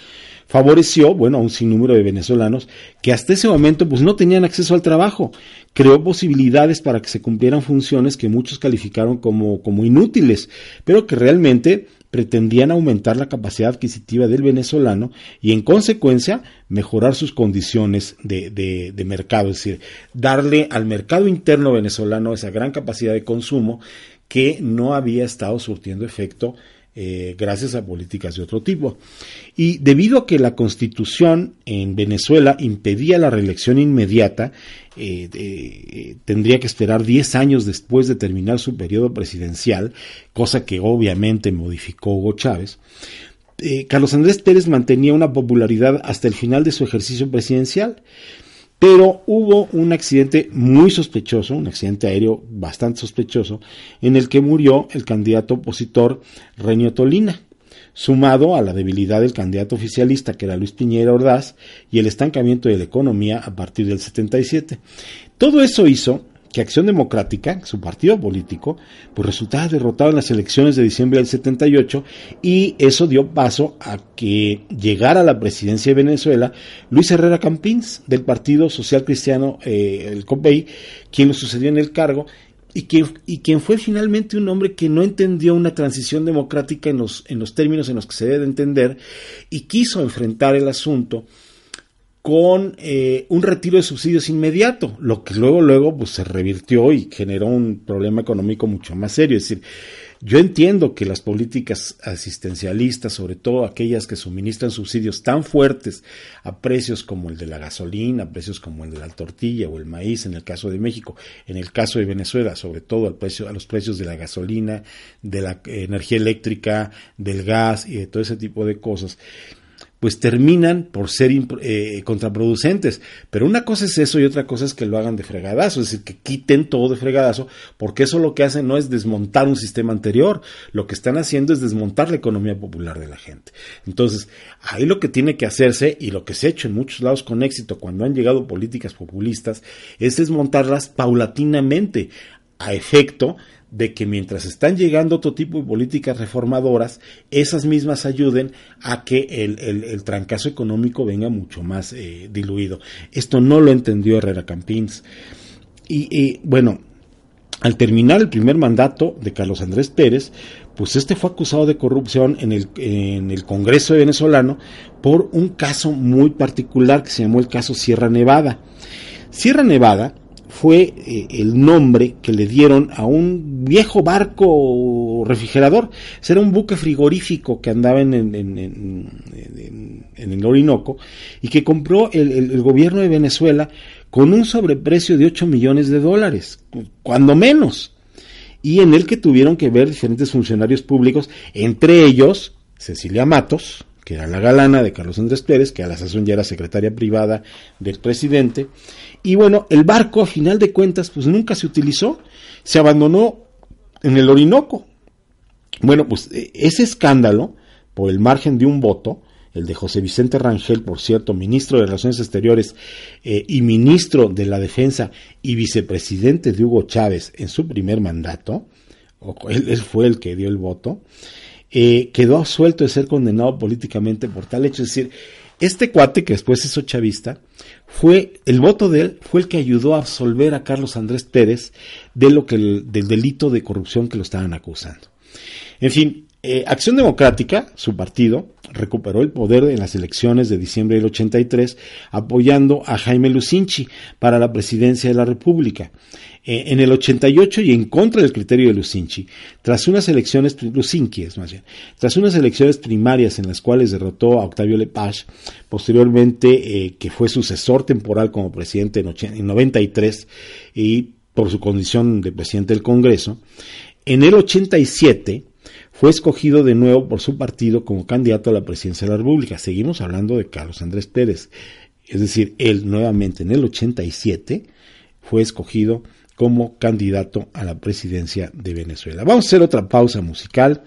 favoreció, bueno, a un sinnúmero de venezolanos que hasta ese momento pues no tenían acceso al trabajo. Creó posibilidades para que se cumplieran funciones que muchos calificaron como, como inútiles, pero que realmente pretendían aumentar la capacidad adquisitiva del venezolano y en consecuencia mejorar sus condiciones de, de, de, mercado, es decir, darle al mercado interno venezolano esa gran capacidad de consumo que no había estado surtiendo efecto eh, gracias a políticas de otro tipo. Y debido a que la constitución en Venezuela impedía la reelección inmediata, eh, eh, tendría que esperar 10 años después de terminar su periodo presidencial, cosa que obviamente modificó Hugo Chávez. Carlos Andrés Pérez mantenía una popularidad hasta el final de su ejercicio presidencial. Pero hubo un accidente muy sospechoso, un accidente aéreo bastante sospechoso, en el que murió el candidato opositor Reño Tolina, sumado a la debilidad del candidato oficialista que era Luis Piñera Ordaz y el estancamiento de la economía a partir del 77. Todo eso hizo que Acción Democrática, su partido político, pues resultaba derrotado en las elecciones de diciembre del 78 y eso dio paso a que llegara a la presidencia de Venezuela Luis Herrera Campins del Partido Social Cristiano, eh, el COPEI, quien lo sucedió en el cargo y quien, y quien fue finalmente un hombre que no entendió una transición democrática en los, en los términos en los que se debe de entender y quiso enfrentar el asunto con eh, un retiro de subsidios inmediato, lo que luego, luego pues, se revirtió y generó un problema económico mucho más serio. Es decir, yo entiendo que las políticas asistencialistas, sobre todo aquellas que suministran subsidios tan fuertes a precios como el de la gasolina, a precios como el de la tortilla o el maíz en el caso de México, en el caso de Venezuela, sobre todo al precio, a los precios de la gasolina, de la energía eléctrica, del gas y de todo ese tipo de cosas, pues terminan por ser eh, contraproducentes. Pero una cosa es eso y otra cosa es que lo hagan de fregadazo, es decir, que quiten todo de fregadazo, porque eso lo que hacen no es desmontar un sistema anterior, lo que están haciendo es desmontar la economía popular de la gente. Entonces, ahí lo que tiene que hacerse y lo que se ha hecho en muchos lados con éxito cuando han llegado políticas populistas es desmontarlas paulatinamente a efecto de que mientras están llegando otro tipo de políticas reformadoras, esas mismas ayuden a que el, el- el trancazo económico venga mucho más eh, diluido. Esto no lo entendió Herrera Campins. Y, y, bueno, al terminar el primer mandato de Carlos Andrés Pérez, pues este fue acusado de corrupción en el, en el Congreso venezolano por un caso muy particular que se llamó el caso Sierra Nevada. Sierra Nevada fue eh, el nombre que le dieron a un viejo barco refrigerador. Era un buque frigorífico que andaba en, el Orinoco y que compró el, el- el gobierno de Venezuela con un sobreprecio de 8 millones de dólares, cuando menos. Y en el que tuvieron que ver diferentes funcionarios públicos, entre ellos Cecilia Matos, que era la galana de Carlos Andrés Pérez, que a la sazón ya era secretaria privada del presidente. Y bueno, el barco a final de cuentas pues nunca se utilizó, se abandonó en el Orinoco. Bueno, pues e- ese escándalo, por el margen de un voto, el de José Vicente Rangel, por cierto, ministro de Relaciones Exteriores eh, y ministro de la Defensa y vicepresidente de Hugo Chávez en su primer mandato, él, él fue el que dio el voto, eh, quedó absuelto de ser condenado políticamente por tal hecho. Es decir, este cuate que después hizo chavista, fue, el voto de él fue el que ayudó a absolver a Carlos Andrés Pérez de lo que el- del delito de corrupción que lo estaban acusando. En fin, eh, Acción Democrática, su partido, recuperó el poder en las elecciones de diciembre del 83, apoyando a Jaime Lucinchi para la presidencia de la República. Eh, en el 88 y en contra del criterio de Lucinchi, tras unas elecciones, es más bien, tras unas elecciones primarias en las cuales derrotó a Octavio Lepage, posteriormente eh, que fue sucesor temporal como presidente en, en 93 y por su condición de presidente del Congreso, en el 87 fue escogido de nuevo por su partido como candidato a la presidencia de la República. Seguimos hablando de Carlos Andrés Pérez. Es decir, él nuevamente en el 87 fue escogido como candidato a la presidencia de Venezuela. Vamos a hacer otra pausa musical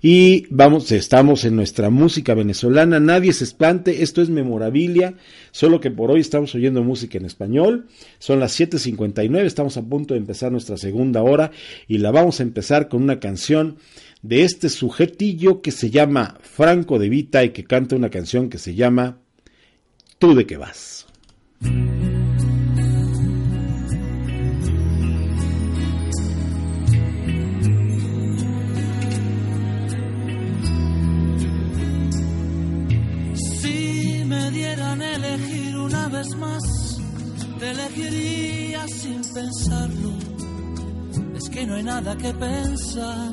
y vamos, estamos en nuestra música venezolana. Nadie se espante, esto es memorabilia, solo que por hoy estamos oyendo música en español. Son las 7:59, estamos a punto de empezar nuestra segunda hora y la vamos a empezar con una canción de este sujetillo que se llama Franco de Vita y que canta una canción que se llama Tú de qué vas. Si me dieran elegir una vez más, te elegiría sin pensarlo. Es que no hay nada que pensar,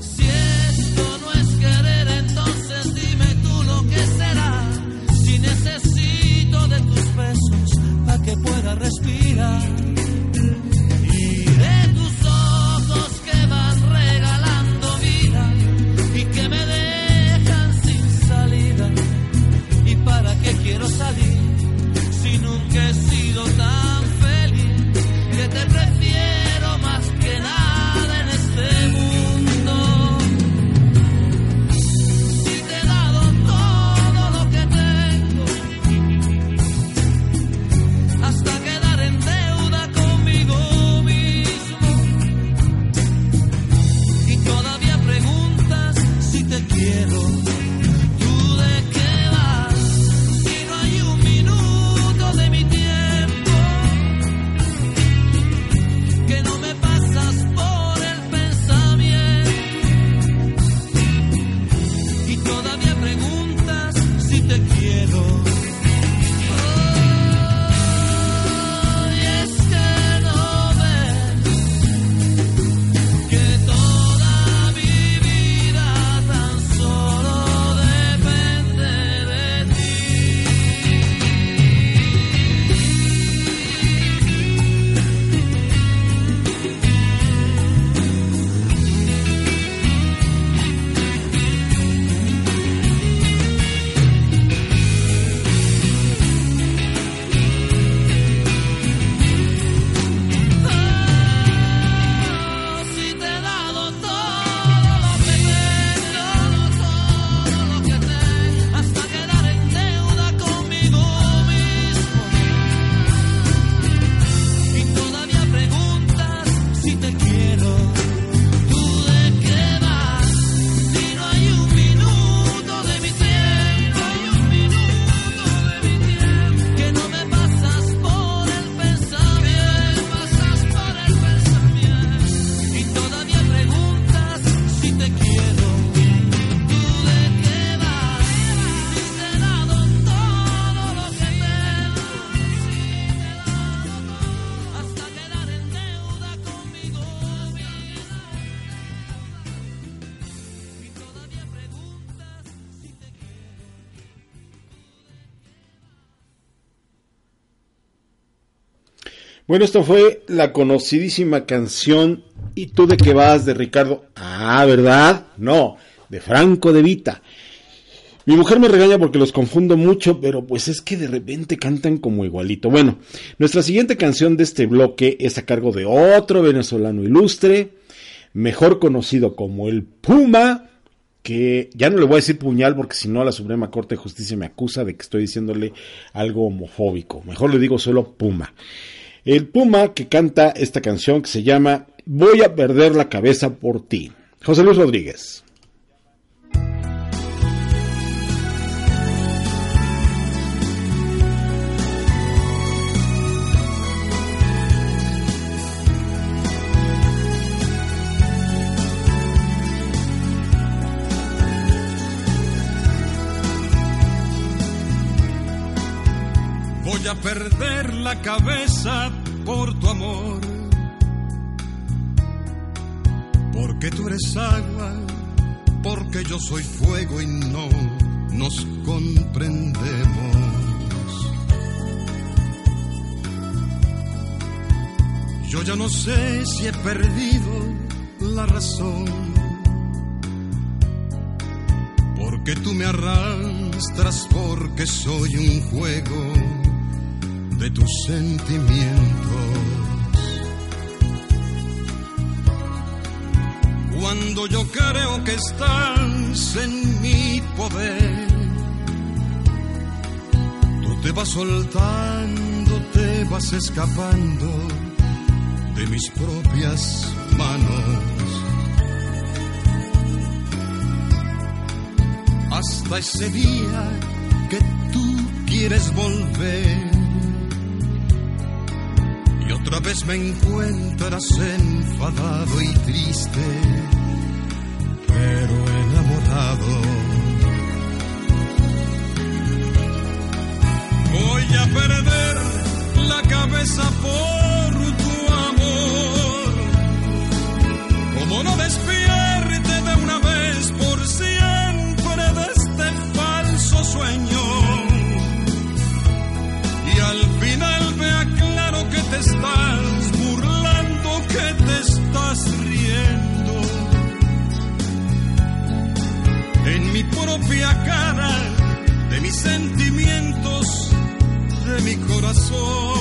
si esto no es querer, entonces dime tú lo que será. Si necesito de tus besos para que pueda respirar. Bueno, esto fue la conocidísima canción ¿Y tú de qué vas? de Ricardo. Ah, ¿verdad? No, de Franco de Vita. Mi mujer me regaña porque los confundo mucho, pero pues es que de repente cantan como igualito. Bueno, nuestra siguiente canción de este bloque es a cargo de otro venezolano ilustre, mejor conocido como el Puma, que ya no le voy a decir puñal porque si no la Suprema Corte de Justicia me acusa de que estoy diciéndole algo homofóbico. Mejor le digo solo Puma. El Puma que canta esta canción que se llama Voy a perder la cabeza por ti. José Luis Rodríguez. Perder la cabeza por tu amor. Porque tú eres agua, porque yo soy fuego y no nos comprendemos. Yo ya no sé si he perdido la razón. Porque tú me arrastras, porque soy un juego de tus sentimientos. Cuando yo creo que estás en mi poder, tú te vas soltando, te vas escapando de mis propias manos. Hasta ese día que tú quieres volver otra vez me encuentras enfadado y triste, pero enamorado. Voy a perder la cabeza por tu amor. Como no despierte de una vez por siempre de este falso sueño. Corazón.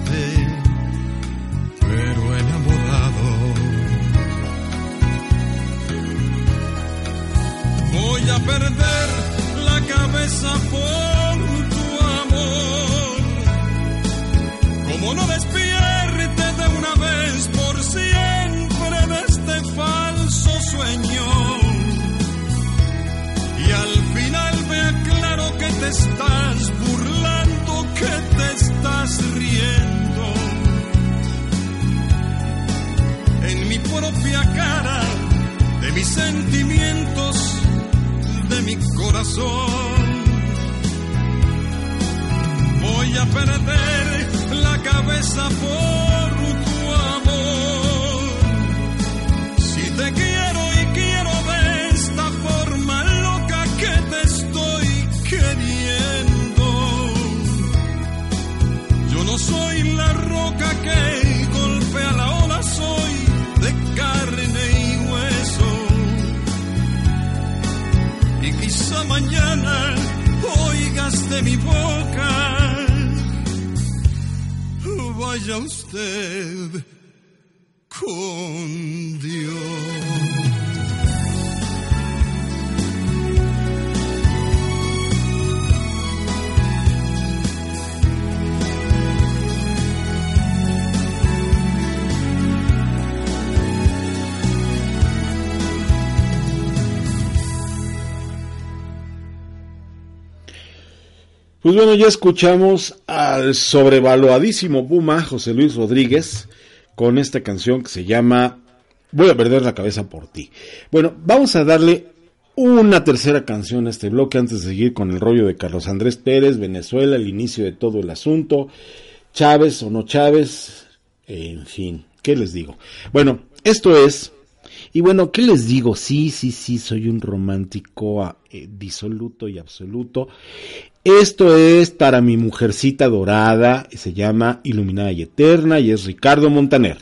Y Pues bueno, ya escuchamos al sobrevaluadísimo Puma, José Luis Rodríguez, con esta canción que se llama Voy a perder la cabeza por ti. Bueno, vamos a darle una tercera canción a este bloque antes de seguir con el rollo de Carlos Andrés Pérez, Venezuela, el inicio de todo el asunto, Chávez o no Chávez, en fin, ¿qué les digo? Bueno, esto es y bueno, ¿qué les digo? Sí, sí, sí, soy un romántico eh, disoluto y absoluto. Esto es para mi mujercita dorada, se llama Iluminada y Eterna y es Ricardo Montaner.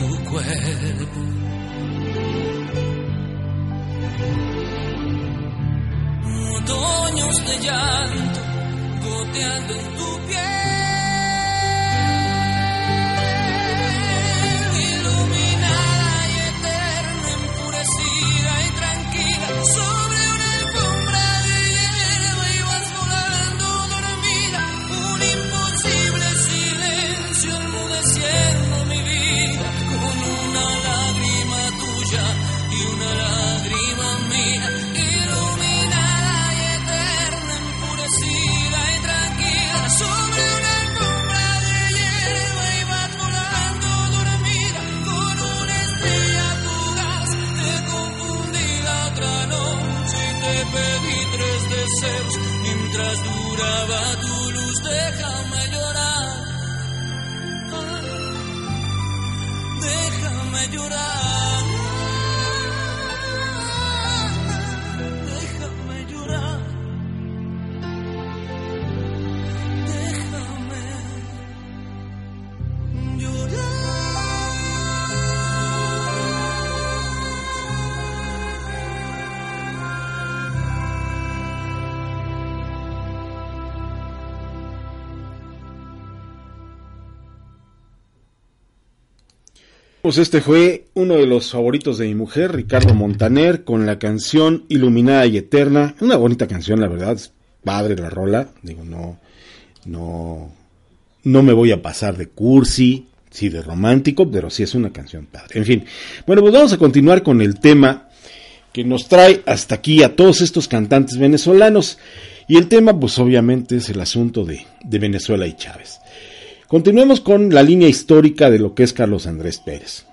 Tu cuerpo. Otoños de llanto goteando en tu piel. Pues este fue uno de los favoritos de mi mujer, Ricardo Montaner, con la canción Iluminada y Eterna. Una bonita canción, la verdad, es padre la rola. Digo, no, no, no me voy a pasar de cursi, sí de romántico, pero sí es una canción padre. En fin, bueno, pues vamos a continuar con el tema que nos trae hasta aquí a todos estos cantantes venezolanos. Y el tema, pues obviamente, es el asunto de, de Venezuela y Chávez. Continuemos con la línea histórica de lo que es Carlos Andrés Pérez.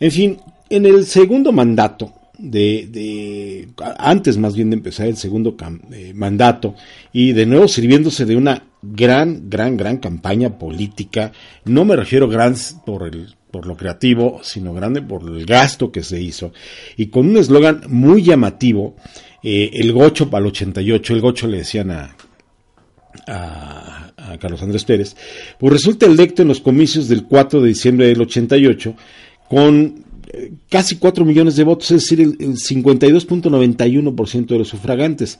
En fin, en el segundo mandato, de, antes más bien de empezar el segundo eh, mandato, y de nuevo sirviéndose de una gran, gran, gran campaña política, no me refiero gran por por lo creativo, sino grande por el gasto que se hizo, y con un eslogan muy llamativo, eh, el gocho para el 88, el gocho le decían a, a, a, Carlos Andrés Pérez, pues resulta electo en los comicios del 4 de diciembre del 88 con eh, casi 4 millones de votos, es decir, el, el 52.91% de los sufragantes.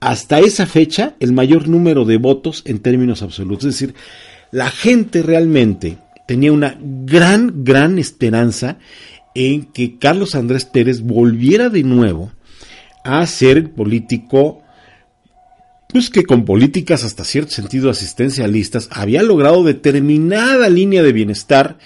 Hasta esa fecha, el mayor número de votos en términos absolutos. Es decir, la gente realmente tenía una gran, gran esperanza en que Carlos Andrés Pérez volviera de nuevo a ser el político pues que con políticas hasta cierto sentido asistencialistas había logrado determinada línea de bienestar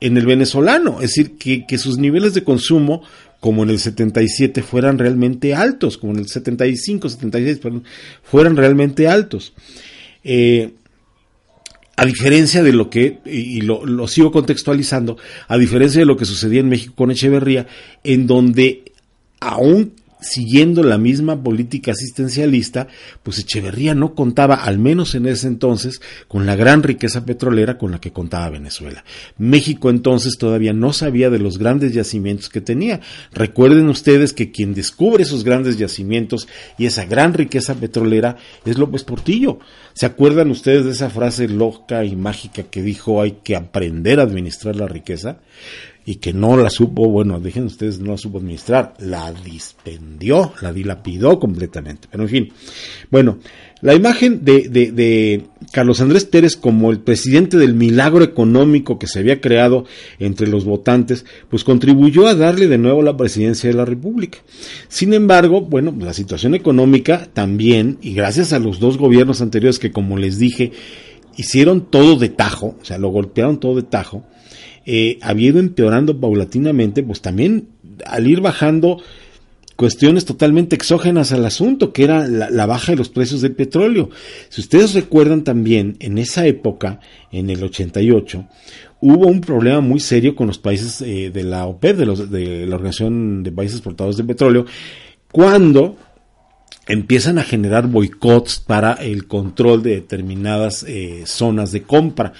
en el venezolano, es decir, que, sus niveles de consumo, como en el 77, fueran realmente altos, como en el 75, 76, perdón, fueran realmente altos. Eh, a diferencia de lo que, y lo, lo sigo contextualizando, a diferencia de lo que sucedía en México con Echeverría, en donde aún siguiendo la misma política asistencialista, pues Echeverría no contaba, al menos en ese entonces, con la gran riqueza petrolera con la que contaba Venezuela. México entonces todavía no sabía de los grandes yacimientos que tenía. Recuerden ustedes que quien descubre esos grandes yacimientos y esa gran riqueza petrolera es López Portillo. ¿Se acuerdan ustedes de esa frase loca y mágica que dijo hay que aprender a administrar la riqueza? Y que no la supo, bueno, dejen ustedes, no la supo administrar, la dispendió, la dilapidó completamente. Pero en fin, bueno, la imagen de, de, de, Carlos Andrés Pérez como el presidente del milagro económico que se había creado entre los votantes, pues contribuyó a darle de nuevo la presidencia de la República. Sin embargo, bueno, la situación económica también, y gracias a los dos gobiernos anteriores que, como les dije, hicieron todo de tajo, o sea, lo golpearon todo de tajo, eh, había ido empeorando paulatinamente, pues también al ir bajando cuestiones totalmente exógenas al asunto, que era la, baja de los precios del petróleo. Si ustedes recuerdan también, en esa época, en el 88, hubo un problema muy serio con los países eh, de la OPEP, de, los, de la Organización de Países Exportadores de Petróleo, cuando empiezan a generar boicots para el control de determinadas eh, zonas de compra.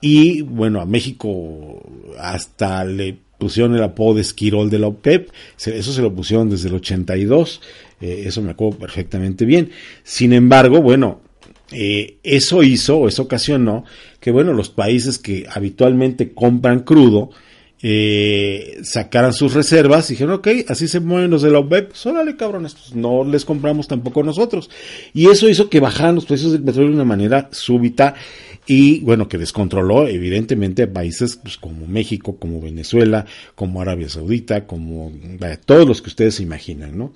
Y bueno, a México hasta le pusieron el apodo de Esquirol de la OPEP, eso se lo pusieron desde el 82, eh, eso me acuerdo perfectamente bien. Sin embargo, bueno, eh, eso hizo o eso ocasionó que, bueno, los países que habitualmente compran crudo, eh, sacaran sus reservas y dijeron, ok, así se mueven los de la OPEP, pues órale cabrones, pues no les compramos tampoco nosotros. Y eso hizo que bajaran los precios del petróleo de una manera súbita y bueno, que descontroló evidentemente países pues, como México, como Venezuela, como Arabia Saudita, como todos los que ustedes se imaginan, ¿no?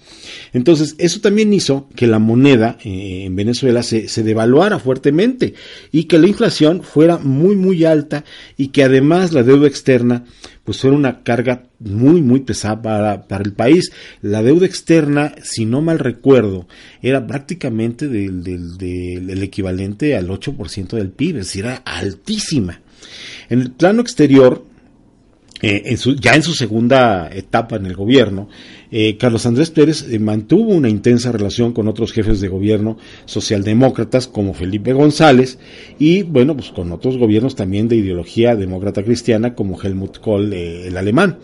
Entonces, eso también hizo que la moneda eh, en Venezuela se, se devaluara fuertemente y que la inflación fuera muy, muy alta y que además la deuda externa pues fuera una carga muy, muy pesada para, para el país. La deuda externa, si no mal recuerdo, era prácticamente del, del, del equivalente al 8% del PIB, es decir, era altísima. En el plano exterior, eh, ya en su segunda etapa en el gobierno, eh, Carlos Andrés Pérez eh, mantuvo una intensa relación con otros jefes de gobierno socialdemócratas como Felipe González y bueno, pues con otros gobiernos también de ideología demócrata cristiana como Helmut Kohl, el alemán.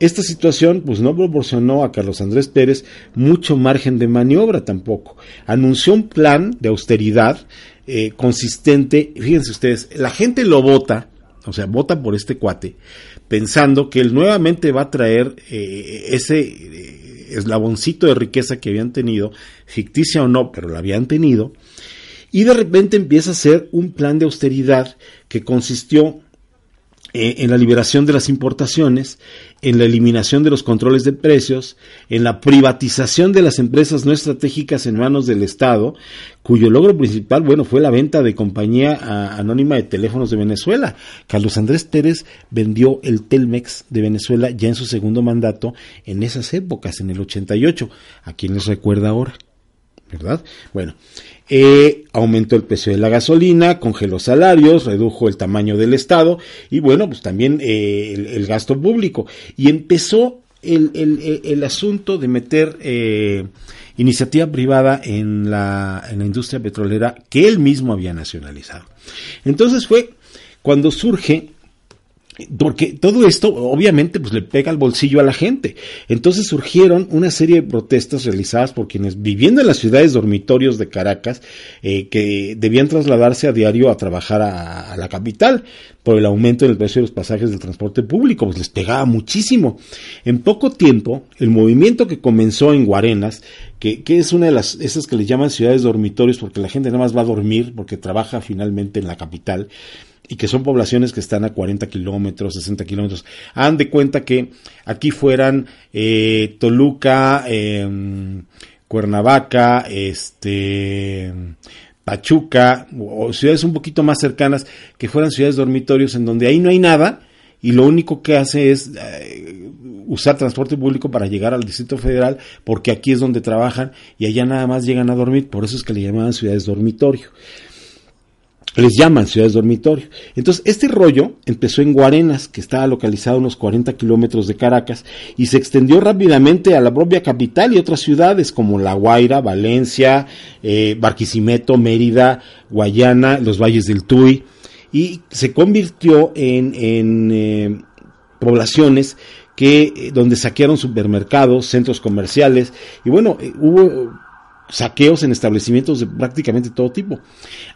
Esta situación pues no proporcionó a Carlos Andrés Pérez mucho margen de maniobra tampoco. Anunció un plan de austeridad consistente. Fíjense ustedes, la gente lo vota, o sea, vota por este cuate, pensando que él nuevamente va a traer eh, ese eh, eslaboncito de riqueza que habían tenido, ficticia o no, pero la habían tenido, y de repente empieza a hacer un plan de austeridad que consistió eh, en la liberación de las importaciones, en la eliminación de los controles de precios, en la privatización de las empresas no estratégicas en manos del Estado, cuyo logro principal, bueno, fue la venta de compañía a- anónima de teléfonos de Venezuela. Carlos Andrés Pérez vendió el Telmex de Venezuela ya en su segundo mandato en esas épocas, en el 88. ¿A quién les recuerda ahora? ¿verdad? Bueno, eh, aumentó el precio de la gasolina, congeló salarios, redujo el tamaño del Estado y bueno, pues también eh, el, gasto público. Y empezó el- el asunto de meter eh, iniciativa privada en la, en la industria petrolera que él mismo había nacionalizado. Entonces fue cuando surge porque todo esto obviamente pues le pega al bolsillo a la gente. Entonces surgieron una serie de protestas realizadas por quienes viviendo en las ciudades dormitorios de Caracas eh, que debían trasladarse a diario a trabajar a, la capital por el aumento en el precio de los pasajes del transporte público, pues les pegaba muchísimo. En poco tiempo, el movimiento que comenzó en Guarenas, que, que es una de las, esas que le llaman ciudades dormitorios porque la gente nada más va a dormir porque trabaja finalmente en la capital, y que son poblaciones que están a 40 kilómetros, 60 kilómetros. Hagan de cuenta que aquí fueran eh, Toluca, eh, Cuernavaca, este, Pachuca, o ciudades un poquito más cercanas, que fueran ciudades dormitorios en donde ahí no hay nada y lo único que hace es eh, usar transporte público para llegar al Distrito Federal, porque aquí es donde trabajan y allá nada más llegan a dormir, por eso es que le llamaban ciudades dormitorio les llaman ciudades dormitorio. Entonces, este rollo empezó en Guarenas, que estaba localizado a unos 40 kilómetros de Caracas, y se extendió rápidamente a la propia capital y otras ciudades como La Guaira, Valencia, eh, Barquisimeto, Mérida, Guayana, los valles del Tuy, y se convirtió en, eh, poblaciones que eh, donde saquearon supermercados, centros comerciales, y bueno, hubo saqueos en establecimientos de prácticamente todo tipo.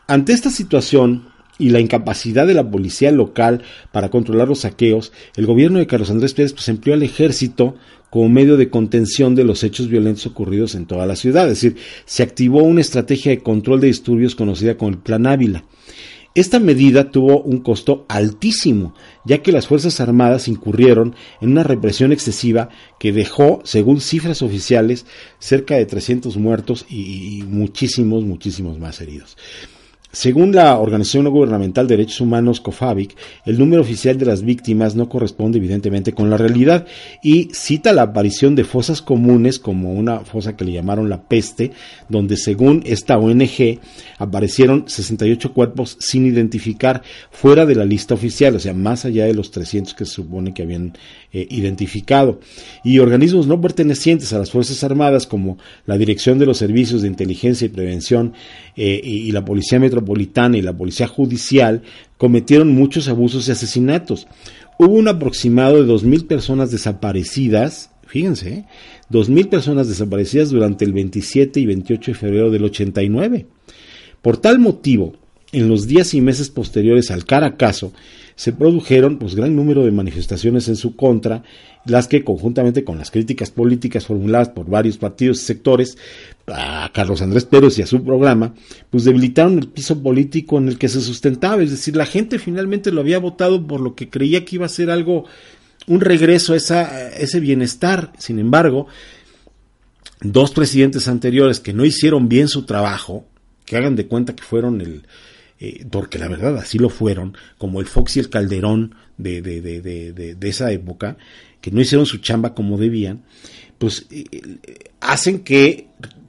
Ante esta situación y la incapacidad de la policía local para controlar los saqueos, el gobierno de Carlos Andrés Pérez pues, empleó al ejército como medio de contención de los hechos violentos ocurridos en toda la ciudad. Es decir, se activó una estrategia de control de disturbios conocida como el Plan Ávila. Esta medida tuvo un costo altísimo, ya que las Fuerzas Armadas incurrieron en una represión excesiva que dejó, según cifras oficiales, cerca de 300 muertos y, y muchísimos, muchísimos más heridos. Según la Organización No Gubernamental de Derechos Humanos COFABIC, el número oficial de las víctimas no corresponde evidentemente con la realidad y cita la aparición de fosas comunes como una fosa que le llamaron la peste, donde según esta ONG aparecieron 68 cuerpos sin identificar fuera de la lista oficial, o sea, más allá de los 300 que se supone que habían eh, identificado. Y organismos no pertenecientes a las Fuerzas Armadas como la Dirección de los Servicios de Inteligencia y Prevención eh, y, la Policía Metropolitana y la Policía Judicial cometieron muchos abusos y asesinatos. Hubo un aproximado de 2.000 personas desaparecidas, fíjense, ¿eh? 2.000 personas desaparecidas durante el 27 y 28 de febrero del 89. Por tal motivo, en los días y meses posteriores al Caracazo, se produjeron pues gran número de manifestaciones en su contra, las que conjuntamente con las críticas políticas formuladas por varios partidos y sectores a Carlos Andrés Pérez y a su programa, pues debilitaron el piso político en el que se sustentaba, es decir, la gente finalmente lo había votado por lo que creía que iba a ser algo un regreso a, a ese bienestar. Sin embargo, dos presidentes anteriores que no hicieron bien su trabajo, que hagan de cuenta que fueron el, eh, porque la verdad así lo fueron, como el Fox y el Calderón de, de, de, de, esa época, que no hicieron su chamba como debían, pues eh, hacen que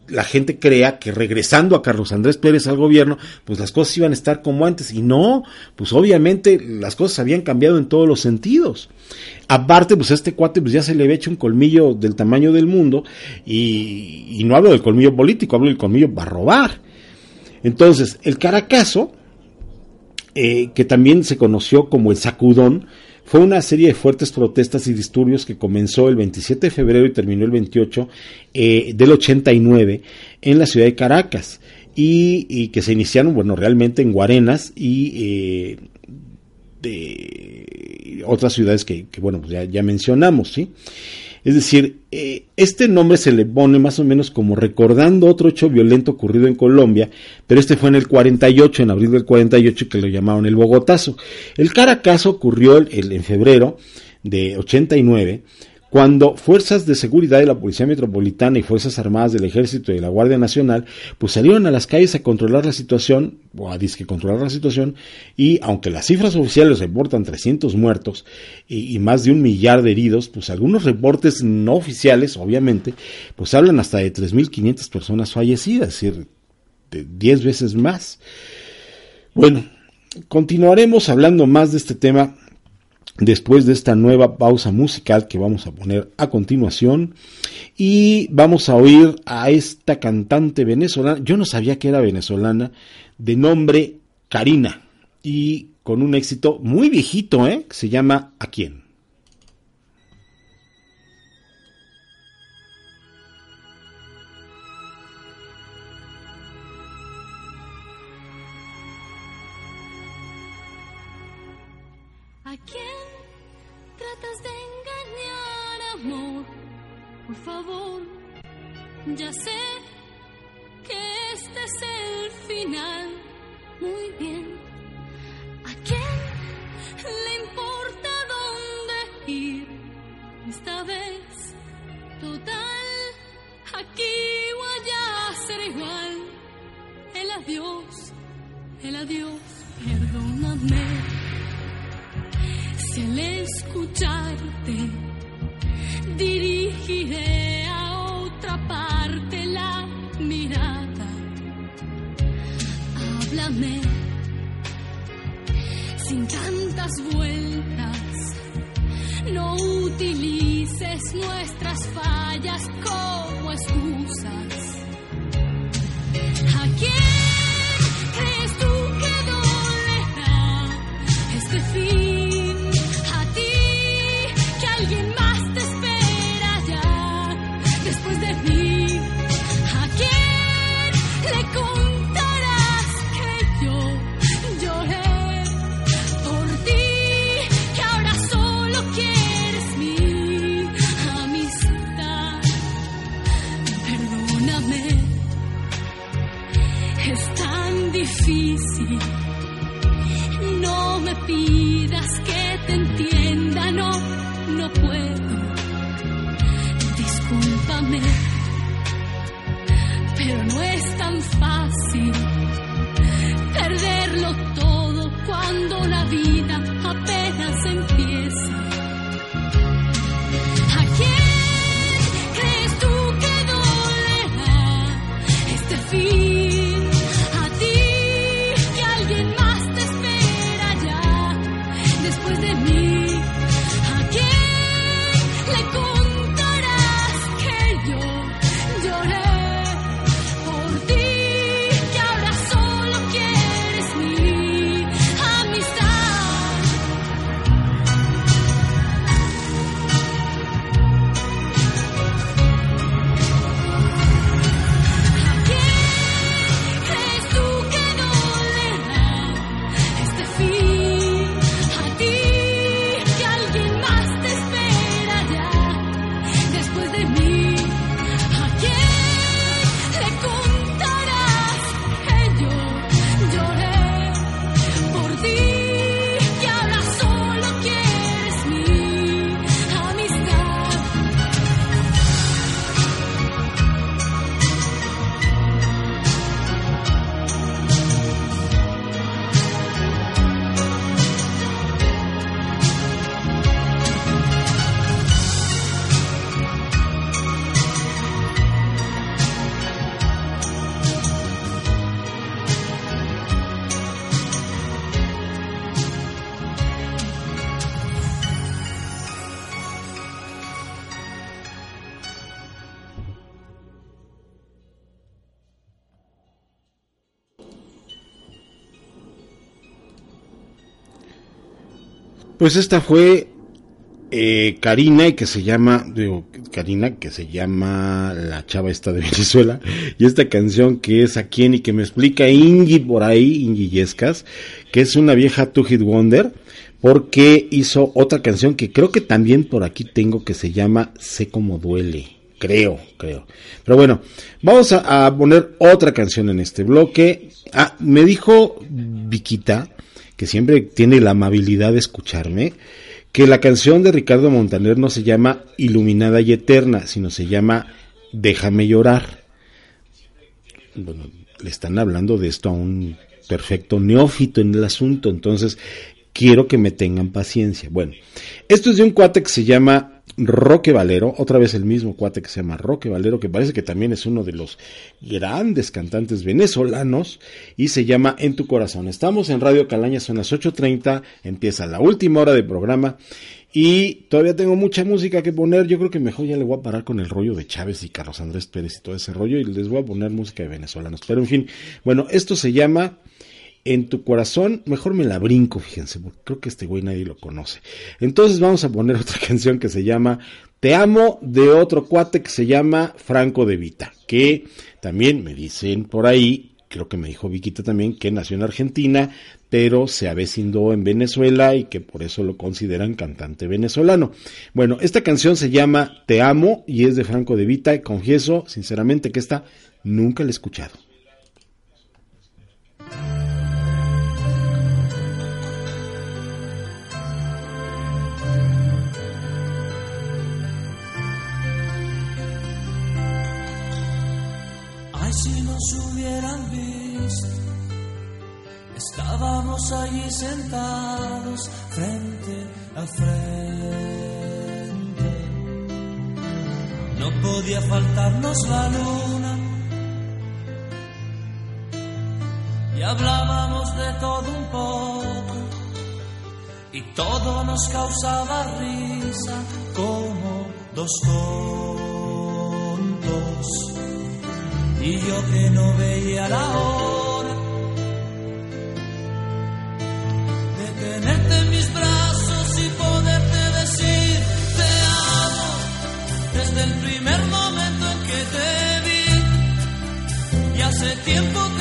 la gente crea que regresando a Carlos Andrés Pérez al gobierno, pues las cosas iban a estar como antes. Y no, pues obviamente las cosas habían cambiado en todos los sentidos. Aparte, pues a este cuate pues ya se le había hecho un colmillo del tamaño del mundo y, y no hablo del colmillo político, hablo del colmillo para robar. Entonces, el Caracazo, eh, que también se conoció como el sacudón, fue una serie de fuertes protestas y disturbios que comenzó el 27 de febrero y terminó el 28 eh, del 89 en la ciudad de Caracas y, que se iniciaron, bueno, realmente en Guarenas y eh, de otras ciudades que, que bueno, pues ya, ya, mencionamos, ¿sí? Es decir, eh, este nombre se le pone más o menos como recordando otro hecho violento ocurrido en Colombia, pero este fue en el 48, en abril del 48, que lo llamaron el Bogotazo. El Caracazo ocurrió el, el, en febrero de 89, cuando fuerzas de seguridad de la Policía Metropolitana y Fuerzas Armadas del Ejército y de la Guardia Nacional pues salieron a las calles a controlar la situación, o a disque controlar la situación, y aunque las cifras oficiales reportan 300 muertos y, y, más de un millar de heridos, pues algunos reportes no oficiales, obviamente, pues hablan hasta de 3.500 personas fallecidas, es decir, de 10 veces más. Bueno, continuaremos hablando más de este tema después de esta nueva pausa musical que vamos a poner a continuación y vamos a oír a esta cantante venezolana, yo no sabía que era venezolana, de nombre Karina y con un éxito muy viejito, ¿eh? se llama ¿A quién? Pues esta fue eh, Karina y que se llama, digo, Karina, que se llama la chava esta de Venezuela, y esta canción que es a quién y que me explica Ingi por ahí, Ingi Yescas, que es una vieja Two Hit Wonder, porque hizo otra canción que creo que también por aquí tengo que se llama Sé como duele. Creo, creo. Pero bueno, vamos a, a poner otra canción en este bloque. Ah, me dijo Viquita, que siempre tiene la amabilidad de escucharme, que la canción de Ricardo Montaner no se llama Iluminada y Eterna, sino se llama Déjame llorar. Bueno, le están hablando de esto a un perfecto neófito en el asunto, entonces quiero que me tengan paciencia. Bueno, esto es de un cuate que se llama Roque Valero, otra vez el mismo cuate que se llama Roque Valero, que parece que también es uno de los grandes cantantes venezolanos, y se llama En tu corazón. Estamos en Radio Calaña, son las 8.30, empieza la última hora de programa, y todavía tengo mucha música que poner, yo creo que mejor ya le voy a parar con el rollo de Chávez y Carlos Andrés Pérez y todo ese rollo, y les voy a poner música de venezolanos. Pero en fin, bueno, esto se llama en tu corazón, mejor me la brinco, fíjense, porque creo que este güey nadie lo conoce. Entonces vamos a poner otra canción que se llama Te amo de otro cuate que se llama Franco de Vita, que también me dicen por ahí, creo que me dijo Viquita también, que nació en Argentina, pero se avecindó en Venezuela y que por eso lo consideran cantante venezolano. Bueno, esta canción se llama Te amo y es de Franco de Vita y confieso sinceramente que esta nunca la he escuchado. Nos hubieran visto, estábamos allí sentados frente a frente. No podía faltarnos la luna. Y hablábamos de todo un poco. Y todo nos causaba risa como dos tontos y yo que no veía la hora de tenerte en mis brazos y poderte decir te amo desde el primer momento en que te vi. Y hace tiempo te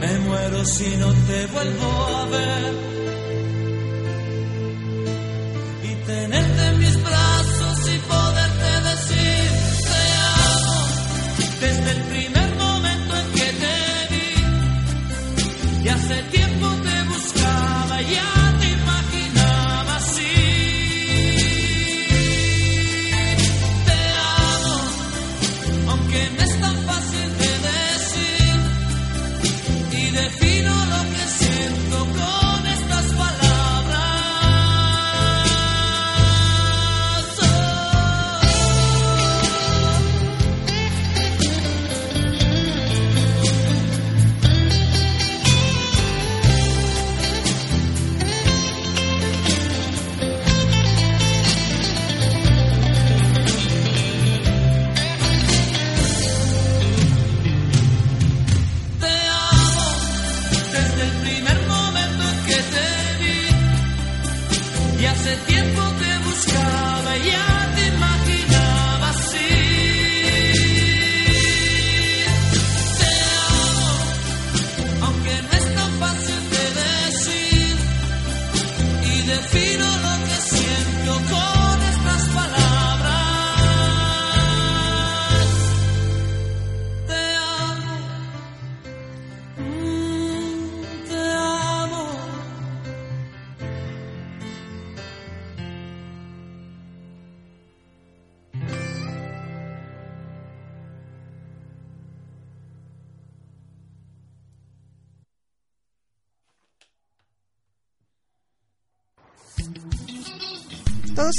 Me muero si no te vuelvo a ver.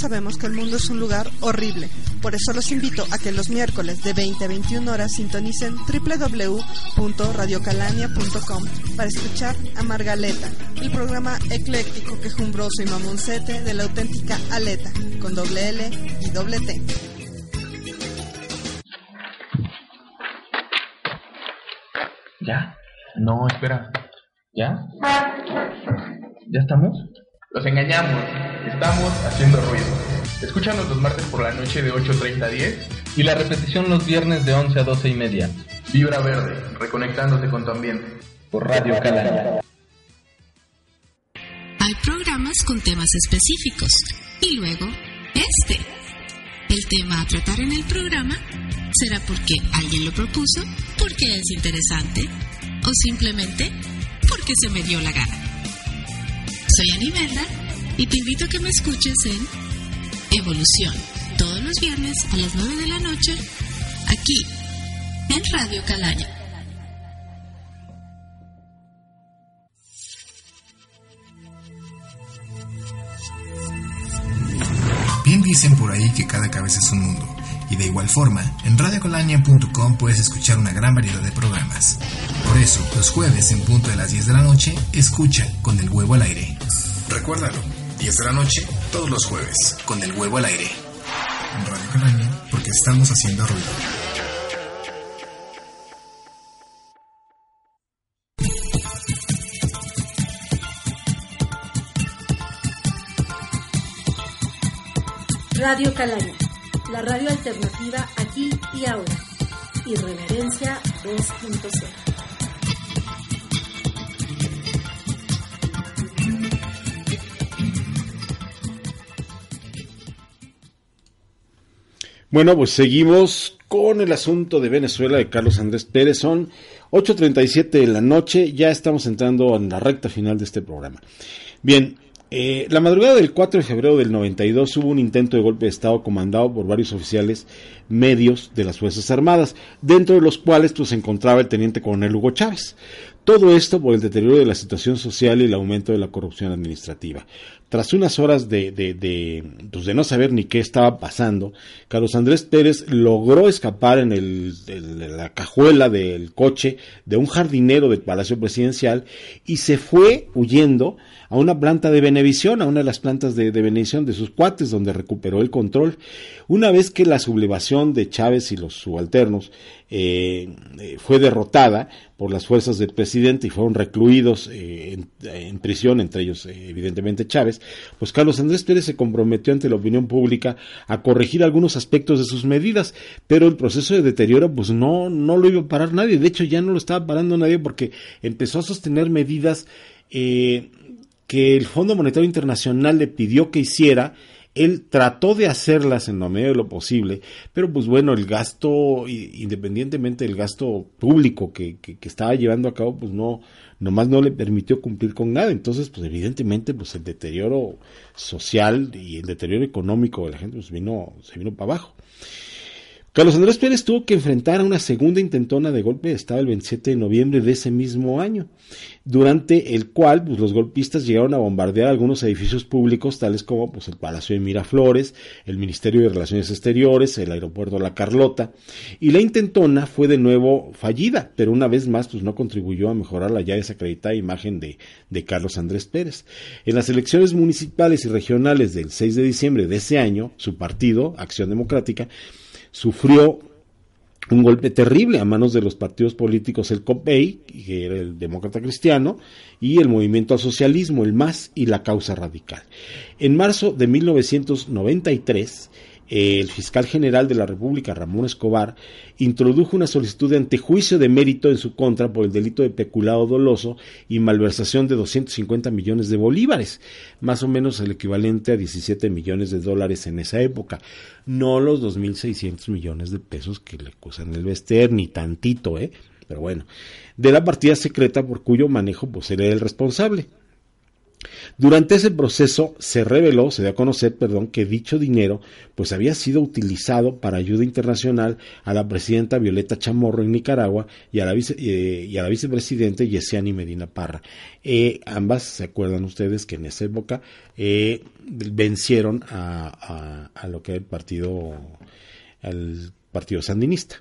Sabemos que el mundo es un lugar horrible. Por eso los invito a que los miércoles de 20 a 21 horas sintonicen www.radiocalania.com para escuchar a Margaleta, el programa ecléctico, quejumbroso y mamoncete de la auténtica Aleta, con doble L y doble T. ¿Ya? No, espera. ¿Ya? ¿Ya estamos? Los engañamos. Estamos haciendo ruido. Escúchanos los martes por la noche de 8.30 a 10 Y la repetición los viernes de 11 a 12 y media. Vibra Verde, reconectándote con tu ambiente. Por Radio Calaña. Hay programas con temas específicos. Y luego, este. El tema a tratar en el programa será porque alguien lo propuso, porque es interesante o simplemente porque se me dio la gana. Soy Anibelda y te invito a que me escuches en Evolución, todos los viernes a las 9 de la noche, aquí, en Radio Calaña. Bien dicen por ahí que cada cabeza es un mundo. Y de igual forma, en radiocolaña.com puedes escuchar una gran variedad de programas. Por eso, los jueves en punto de las 10 de la noche, escucha con el huevo al aire. Recuérdalo, 10 de la noche, todos los jueves, con el huevo al aire. En Radio Calaña, porque estamos haciendo ruido. Radio Calaña, la radio alternativa aquí y ahora. Irreverencia 2.0. Bueno, pues seguimos con el asunto de Venezuela de Carlos Andrés Pérez. Son 8.37 de la noche, ya estamos entrando en la recta final de este programa. Bien, eh, la madrugada del 4 de febrero del 92 hubo un intento de golpe de Estado comandado por varios oficiales medios de las Fuerzas Armadas, dentro de los cuales pues, se encontraba el teniente coronel Hugo Chávez. Todo esto por el deterioro de la situación social y el aumento de la corrupción administrativa. Tras unas horas de, de, de, pues, de no saber ni qué estaba pasando, Carlos Andrés Pérez logró escapar en el, la cajuela del coche de un jardinero del Palacio Presidencial y se fue huyendo a una planta de Benevisión, a una de las plantas de, de Benevisión de sus cuates, donde recuperó el control. Una vez que la sublevación de Chávez y los subalternos eh, eh, fue derrotada por las fuerzas del presidente y fueron recluidos eh, en, prisión, entre ellos evidentemente Chávez, pues Carlos Andrés Pérez se comprometió ante la opinión pública a corregir algunos aspectos de sus medidas, pero el proceso de deterioro pues no, no lo iba a parar nadie, de hecho ya no lo estaba parando nadie porque empezó a sostener medidas eh, que el Fondo Monetario Internacional le pidió que hiciera, él trató de hacerlas en lo medio de lo posible, pero pues bueno, el gasto, independientemente del gasto público que, que, que, estaba llevando a cabo, pues no, nomás no le permitió cumplir con nada. Entonces, pues evidentemente, pues el deterioro social y el deterioro económico de la gente, pues vino, se vino para abajo. Carlos Andrés Pérez tuvo que enfrentar a una segunda intentona de golpe de Estado el 27 de noviembre de ese mismo año, durante el cual pues, los golpistas llegaron a bombardear algunos edificios públicos, tales como pues, el Palacio de Miraflores, el Ministerio de Relaciones Exteriores, el Aeropuerto La Carlota, y la intentona fue de nuevo fallida, pero una vez más pues, no contribuyó a mejorar la ya desacreditada imagen de, de Carlos Andrés Pérez. En las elecciones municipales y regionales del 6 de diciembre de ese año, su partido, Acción Democrática, sufrió un golpe terrible a manos de los partidos políticos, el COPEI, que era el demócrata cristiano, y el movimiento al socialismo, el MAS y la causa radical. En marzo de 1993, el fiscal general de la República, Ramón Escobar, introdujo una solicitud de antejuicio de mérito en su contra por el delito de peculado doloso y malversación de 250 millones de bolívares, más o menos el equivalente a 17 millones de dólares en esa época. No los 2.600 millones de pesos que le acusan el Bester, ni tantito, ¿eh? Pero bueno, de la partida secreta por cuyo manejo pues era el responsable. Durante ese proceso se reveló, se dio a conocer, perdón, que dicho dinero pues había sido utilizado para ayuda internacional a la presidenta Violeta Chamorro en Nicaragua y a la, vice, eh, vicepresidente Yesiani Medina Parra. Eh, ambas, ¿se acuerdan ustedes que en esa época eh, vencieron a, a, a, lo que era el partido, al partido sandinista?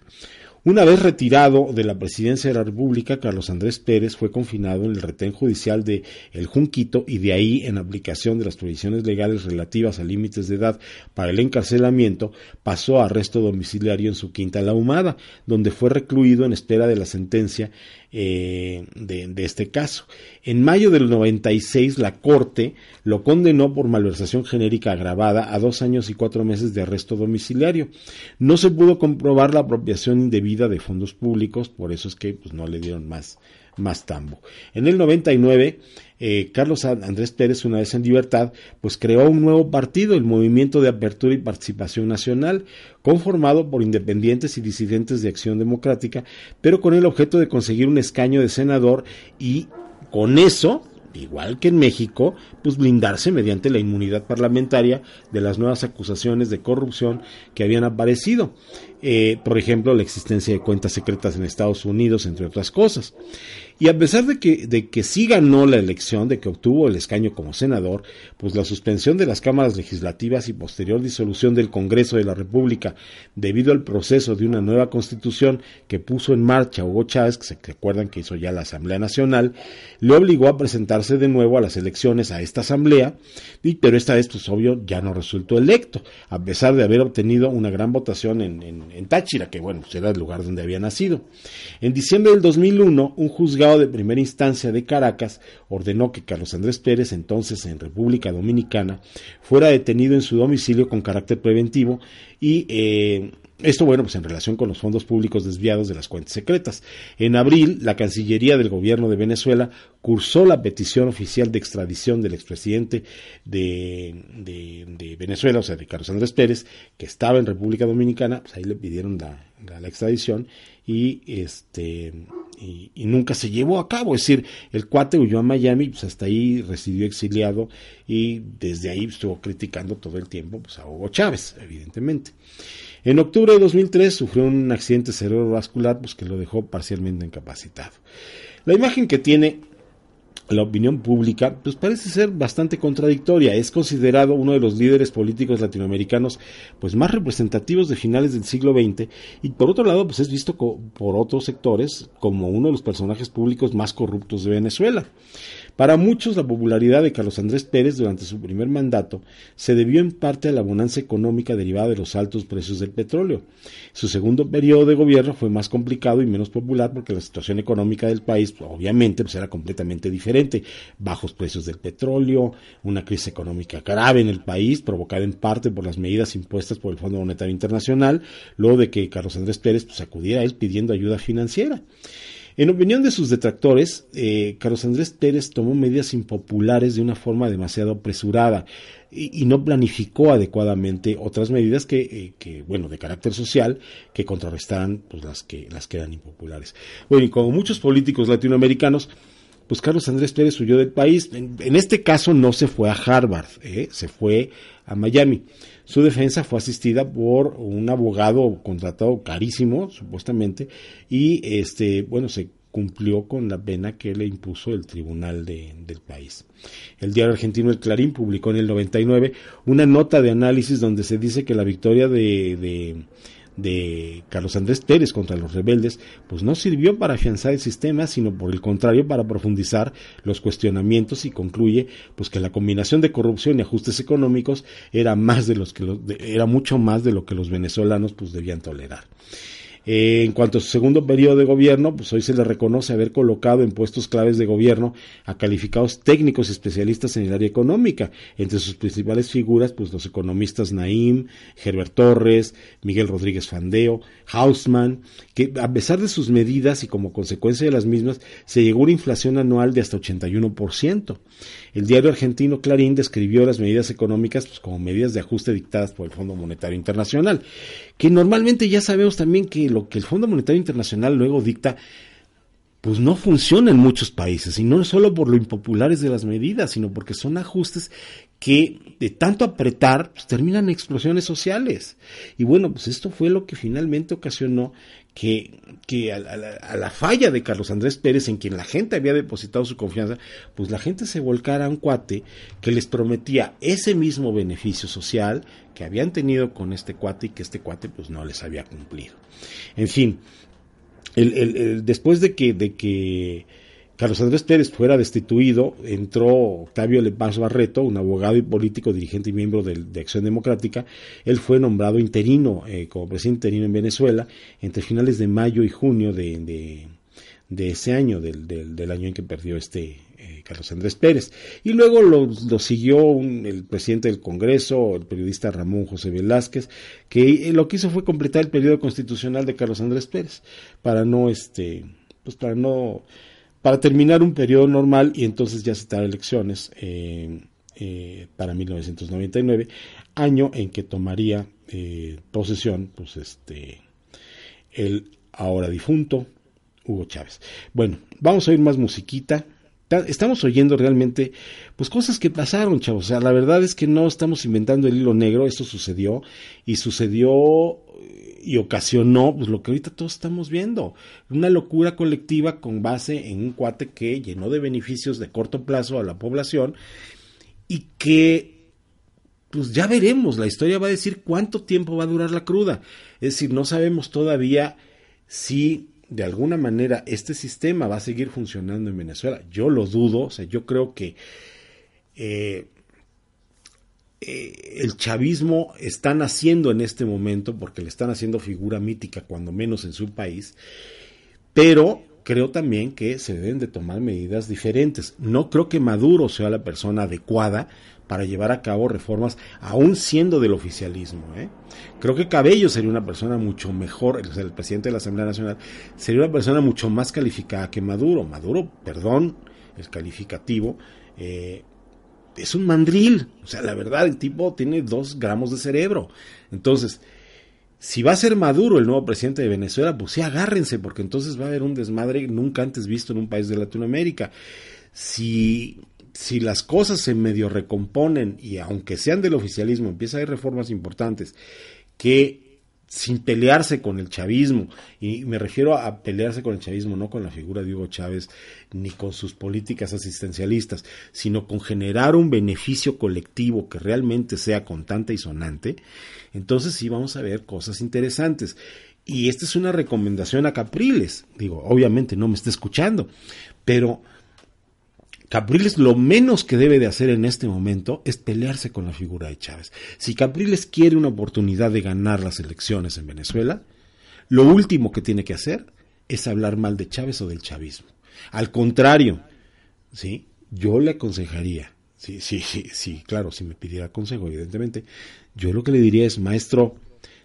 Una vez retirado de la presidencia de la República, Carlos Andrés Pérez fue confinado en el retén judicial de El Junquito y de ahí, en aplicación de las provisiones legales relativas a límites de edad para el encarcelamiento, pasó a arresto domiciliario en su quinta La Humada, donde fue recluido en espera de la sentencia eh, de, este caso. En mayo del 96, la Corte lo condenó por malversación genérica agravada a dos años y cuatro meses de arresto domiciliario. No se pudo comprobar la apropiación indebida de fondos públicos, por eso es que pues, no le dieron más, más tambo. En el 99, eh, Carlos Andrés Pérez, una vez en libertad, pues creó un nuevo partido, el Movimiento de Apertura y Participación Nacional, conformado por independientes y disidentes de Acción Democrática, pero con el objeto de conseguir un escaño de senador y con eso igual que en México, pues blindarse mediante la inmunidad parlamentaria de las nuevas acusaciones de corrupción que habían aparecido. Eh, por ejemplo, la existencia de cuentas secretas en Estados Unidos, entre otras cosas. Y a pesar de que, de que sí ganó la elección, de que obtuvo el escaño como senador, pues la suspensión de las cámaras legislativas y posterior disolución del Congreso de la República debido al proceso de una nueva constitución que puso en marcha Hugo Chávez, que se acuerdan que hizo ya la Asamblea Nacional, le obligó a presentarse de nuevo a las elecciones a esta Asamblea, y, pero esta vez, pues obvio, ya no resultó electo, a pesar de haber obtenido una gran votación en, en, en Táchira, que bueno, pues era el lugar donde había nacido. En diciembre del 2001, un juzgado de primera instancia de Caracas ordenó que Carlos Andrés Pérez, entonces en República Dominicana, fuera detenido en su domicilio con carácter preventivo y eh, esto, bueno, pues en relación con los fondos públicos desviados de las cuentas secretas. En abril, la Cancillería del Gobierno de Venezuela cursó la petición oficial de extradición del expresidente de, de, de Venezuela, o sea, de Carlos Andrés Pérez, que estaba en República Dominicana, pues ahí le pidieron la, la, extradición y este y, y, nunca se llevó a cabo. Es decir, el cuate huyó a Miami, pues hasta ahí residió exiliado y desde ahí estuvo criticando todo el tiempo pues, a Hugo Chávez, evidentemente. En octubre de 2003 sufrió un accidente cerebrovascular pues, que lo dejó parcialmente incapacitado. La imagen que tiene la opinión pública pues parece ser bastante contradictoria. Es considerado uno de los líderes políticos latinoamericanos pues más representativos de finales del siglo XX y por otro lado pues es visto por otros sectores como uno de los personajes públicos más corruptos de Venezuela. Para muchos, la popularidad de Carlos Andrés Pérez durante su primer mandato se debió en parte a la bonanza económica derivada de los altos precios del petróleo. Su segundo periodo de gobierno fue más complicado y menos popular porque la situación económica del país, obviamente, pues era completamente diferente. Bajos precios del petróleo, una crisis económica grave en el país, provocada en parte por las medidas impuestas por el Fondo Monetario Internacional, luego de que Carlos Andrés Pérez pues, acudiera a él pidiendo ayuda financiera. En opinión de sus detractores, eh, Carlos Andrés Pérez tomó medidas impopulares de una forma demasiado apresurada y, no planificó adecuadamente otras medidas que, eh, que, bueno, de carácter social, que contrarrestaran pues, las, que, las que eran impopulares. Bueno, y como muchos políticos latinoamericanos, pues Carlos Andrés Pérez huyó del país. En, en este caso no se fue a Harvard, ¿eh? se fue a Miami. Su defensa fue asistida por un abogado contratado carísimo, supuestamente, y este, bueno, se cumplió con la pena que le impuso el tribunal de, del país. El diario argentino El Clarín publicó en el 99 una nota de análisis donde se dice que la victoria de, de de Carlos Andrés Pérez contra los rebeldes, pues no sirvió para afianzar el sistema, sino por el contrario para profundizar los cuestionamientos y concluye pues que la combinación de corrupción y ajustes económicos era más de los que los, era mucho más de lo que los venezolanos pues debían tolerar. Eh, en cuanto a su segundo periodo de gobierno, pues hoy se le reconoce haber colocado en puestos claves de gobierno a calificados técnicos y especialistas en el área económica. Entre sus principales figuras, pues los economistas Naim, Herbert Torres, Miguel Rodríguez Fandeo, Hausmann, que a pesar de sus medidas y como consecuencia de las mismas, se llegó a una inflación anual de hasta 81%. El diario argentino Clarín describió las medidas económicas pues, como medidas de ajuste dictadas por el Fondo Monetario Internacional, que normalmente ya sabemos también que lo que el Fondo Monetario Internacional luego dicta pues no funciona en muchos países, y no solo por lo impopulares de las medidas, sino porque son ajustes que de tanto apretar pues, terminan explosiones sociales. Y bueno, pues esto fue lo que finalmente ocasionó que, que a, la, falla de Carlos Andrés Pérez, en quien la gente había depositado su confianza, pues la gente se volcara a un cuate que les prometía ese mismo beneficio social que habían tenido con este cuate y que este cuate pues no les había cumplido. En fin, después de que, de que Carlos Andrés Pérez fuera destituido, entró Octavio Lepaz Barreto, un abogado y político, dirigente y miembro de, Acción Democrática. Él fue nombrado interino eh, como presidente interino en Venezuela entre finales de mayo y junio de, ese año, del, año en que perdió este eh, Carlos Andrés Pérez. Y luego lo, lo siguió un, el presidente del Congreso, el periodista Ramón José Velázquez, que eh, lo que hizo fue completar el periodo constitucional de Carlos Andrés Pérez para no, este, pues para no para terminar un periodo normal y entonces ya citar elecciones eh, eh, para 1999, año en que tomaría eh, posesión pues este el ahora difunto Hugo Chávez. Bueno, vamos a oír más musiquita. Estamos oyendo realmente pues cosas que pasaron, chavos. O sea, la verdad es que no estamos inventando el hilo negro, esto sucedió y sucedió y ocasionó pues, lo que ahorita todos estamos viendo, una locura colectiva con base en un cuate que llenó de beneficios de corto plazo a la población y que pues ya veremos, la historia va a decir cuánto tiempo va a durar la cruda. Es decir, no sabemos todavía si de alguna manera este sistema va a seguir funcionando en Venezuela. Yo lo dudo, o sea, yo creo que eh, eh, el chavismo está naciendo en este momento porque le están haciendo figura mítica, cuando menos en su país, pero creo también que se deben de tomar medidas diferentes. No creo que Maduro sea la persona adecuada para llevar a cabo reformas, aún siendo del oficialismo. ¿eh? Creo que Cabello sería una persona mucho mejor, el presidente de la Asamblea Nacional, sería una persona mucho más calificada que Maduro. Maduro, perdón, el calificativo, es un mandril. O sea, la verdad, el tipo tiene dos gramos de cerebro. Entonces, si va a ser Maduro el nuevo presidente de Venezuela, pues sí, agárrense, porque entonces va a haber un desmadre nunca antes visto en un país de Latinoamérica. Si, si las cosas se medio recomponen y aunque sean del oficialismo, empieza a haber reformas importantes que sin pelearse con el chavismo, y me refiero a pelearse con el chavismo, no con la figura de Hugo Chávez, ni con sus políticas asistencialistas, sino con generar un beneficio colectivo que realmente sea contante y sonante, entonces sí vamos a ver cosas interesantes. Y esta es una recomendación a Capriles, digo, obviamente no me está escuchando, pero Capriles lo menos que debe de hacer en este momento es pelearse con la figura de Chávez. Si Capriles quiere una oportunidad de ganar las elecciones en Venezuela, lo último que tiene que hacer es hablar mal de Chávez o del chavismo. Al contrario, ¿sí? yo le aconsejaría, sí, sí, sí, sí, claro, si me pidiera consejo, evidentemente, yo lo que le diría es, maestro,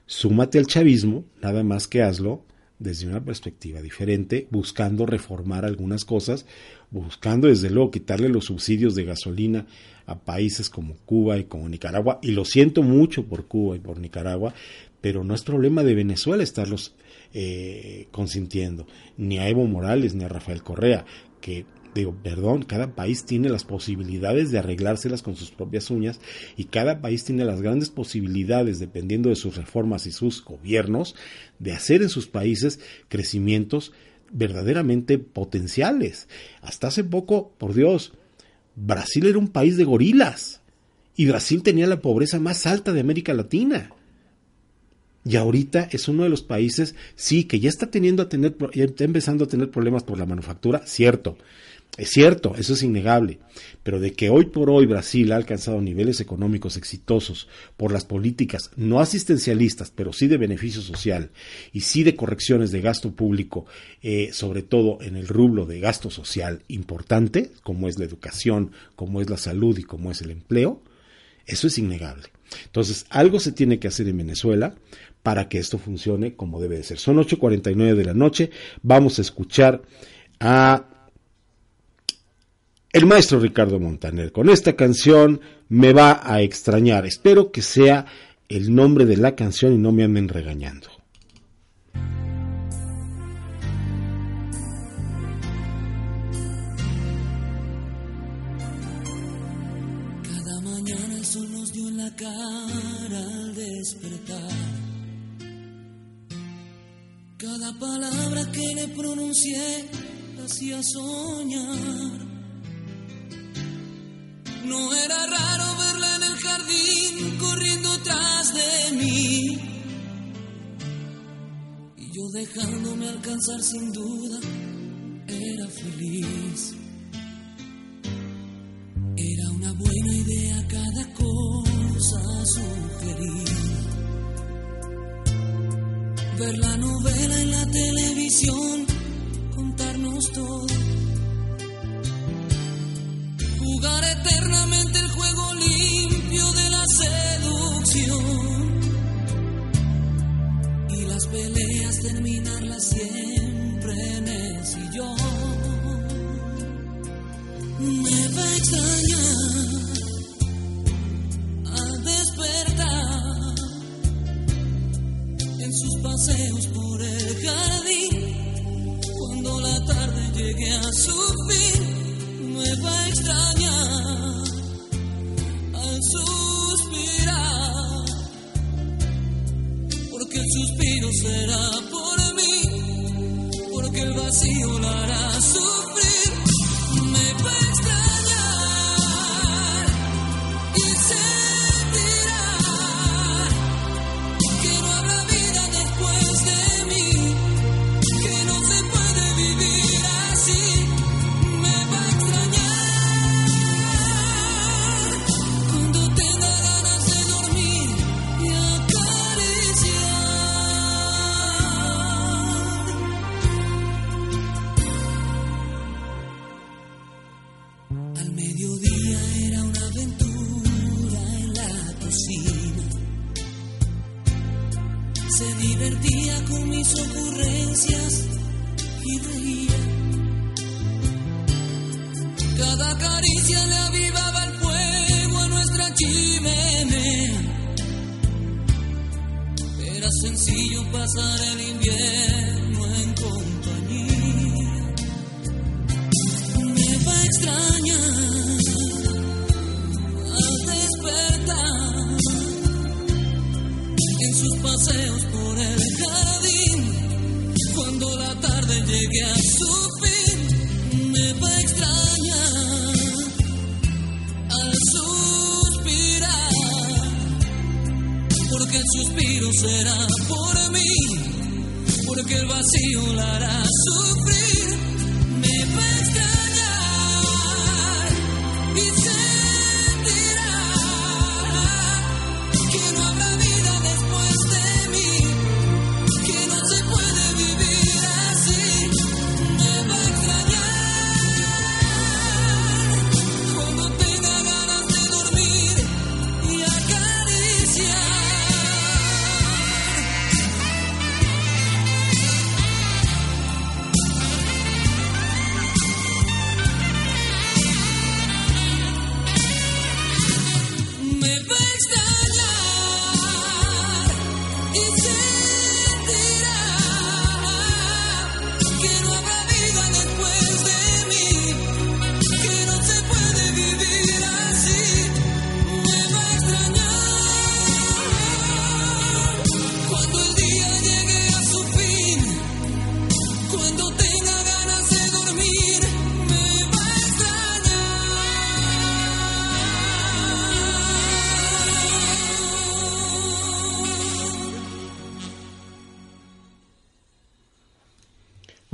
súmate al chavismo, nada más que hazlo desde una perspectiva diferente, buscando reformar algunas cosas, buscando desde luego quitarle los subsidios de gasolina a países como Cuba y como Nicaragua, y lo siento mucho por Cuba y por Nicaragua, pero no es problema de Venezuela estarlos eh, consintiendo, ni a Evo Morales ni a Rafael Correa, que digo, perdón, cada país tiene las posibilidades de arreglárselas con sus propias uñas y cada país tiene las grandes posibilidades, dependiendo de sus reformas y sus gobiernos, de hacer en sus países crecimientos verdaderamente potenciales. Hasta hace poco, por Dios, Brasil era un país de gorilas y Brasil tenía la pobreza más alta de América Latina. Y ahorita es uno de los países, sí, que ya está teniendo a tener, ya está empezando a tener problemas por la manufactura, cierto, es cierto, eso es innegable, pero de que hoy por hoy Brasil ha alcanzado niveles económicos exitosos por las políticas no asistencialistas, pero sí de beneficio social y sí de correcciones de gasto público, eh, sobre todo en el rublo de gasto social importante, como es la educación, como es la salud y como es el empleo, eso es innegable. Entonces, algo se tiene que hacer en Venezuela para que esto funcione como debe de ser. Son 8.49 de la noche, vamos a escuchar a el maestro Ricardo Montaner. Con esta canción me va a extrañar. Espero que sea el nombre de la canción y no me anden regañando. Cada mañana el sol nos dio en la cara al despertar. Cada palabra que le pronuncié hacía soñar no era raro verla en el jardín corriendo tras de mí. Y yo dejándome alcanzar sin duda, era feliz. Era una buena idea cada cosa sugerir. Ver la novela en la televisión, contarnos todo. Jugar eternamente será por mí, porque el vacío la hará sufrir.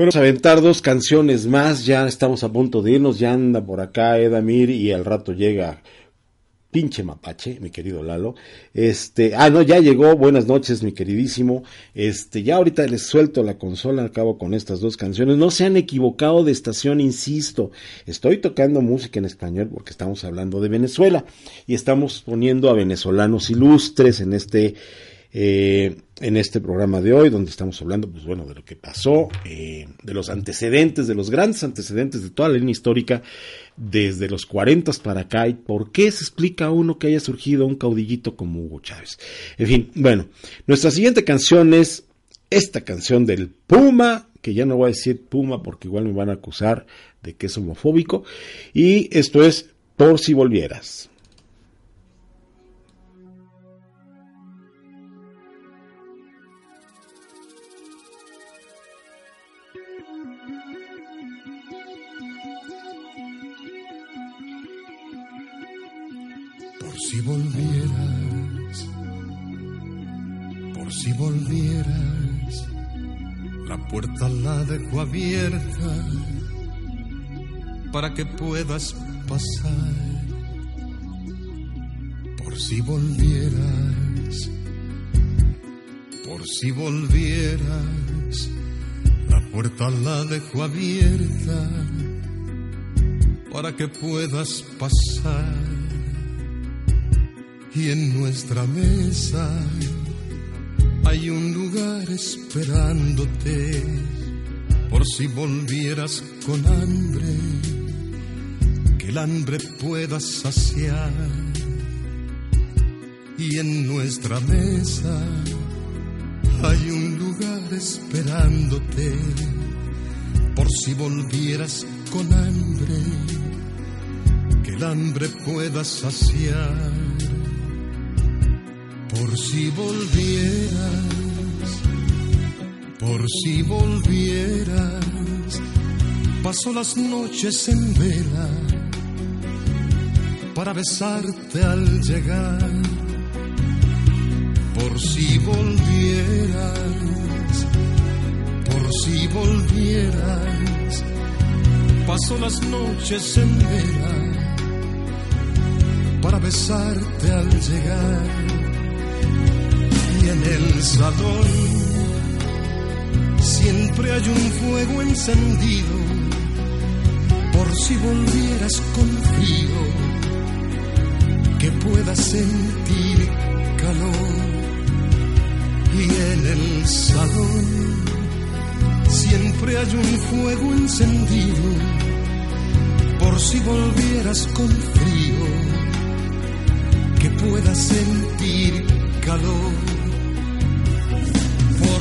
Vamos a aventar dos canciones más, ya estamos a punto de irnos, ya anda por acá Edamir y al rato llega pinche mapache, mi querido Lalo. Este, ah, no, ya llegó, buenas noches, mi queridísimo. Este, ya ahorita les suelto la consola, acabo con estas dos canciones. No se han equivocado de estación, insisto. Estoy tocando música en español porque estamos hablando de Venezuela y estamos poniendo a venezolanos ilustres en este eh, en este programa de hoy, donde estamos hablando, pues bueno, de lo que pasó, eh, de los antecedentes, de los grandes antecedentes de toda la línea histórica, desde los 40 para acá, y por qué se explica a uno que haya surgido un caudillito como Hugo Chávez. En fin, bueno, nuestra siguiente canción es esta canción del Puma, que ya no voy a decir Puma porque igual me van a acusar de que es homofóbico, y esto es Por si volvieras. Si volvieras, por si volvieras, la puerta la dejo abierta para que puedas pasar. Por si volvieras, por si volvieras, la puerta la dejo abierta para que puedas pasar. Y en nuestra mesa hay un lugar esperándote por si volvieras con hambre, que el hambre pueda saciar. Y en nuestra mesa hay un lugar esperándote por si volvieras con hambre, que el hambre pueda saciar. Por si volvieras, por si volvieras, paso las noches en vela para besarte al llegar. Por si volvieras, por si volvieras, paso las noches en vela para besarte al llegar en el salón. Siempre hay un fuego encendido por si volvieras con frío que puedas sentir calor. Y en el salón siempre hay un fuego encendido por si volvieras con frío que puedas sentir calor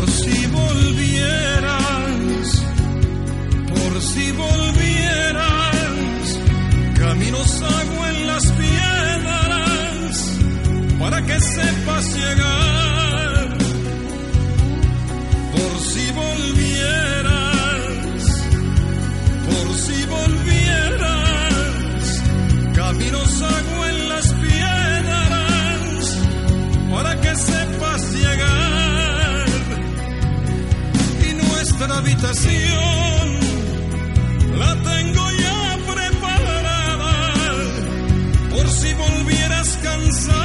por si volvieras, por si volvieras, caminos agua en las piedras, para que sepas llegar, habitación la tengo ya preparada por si volvieras cansada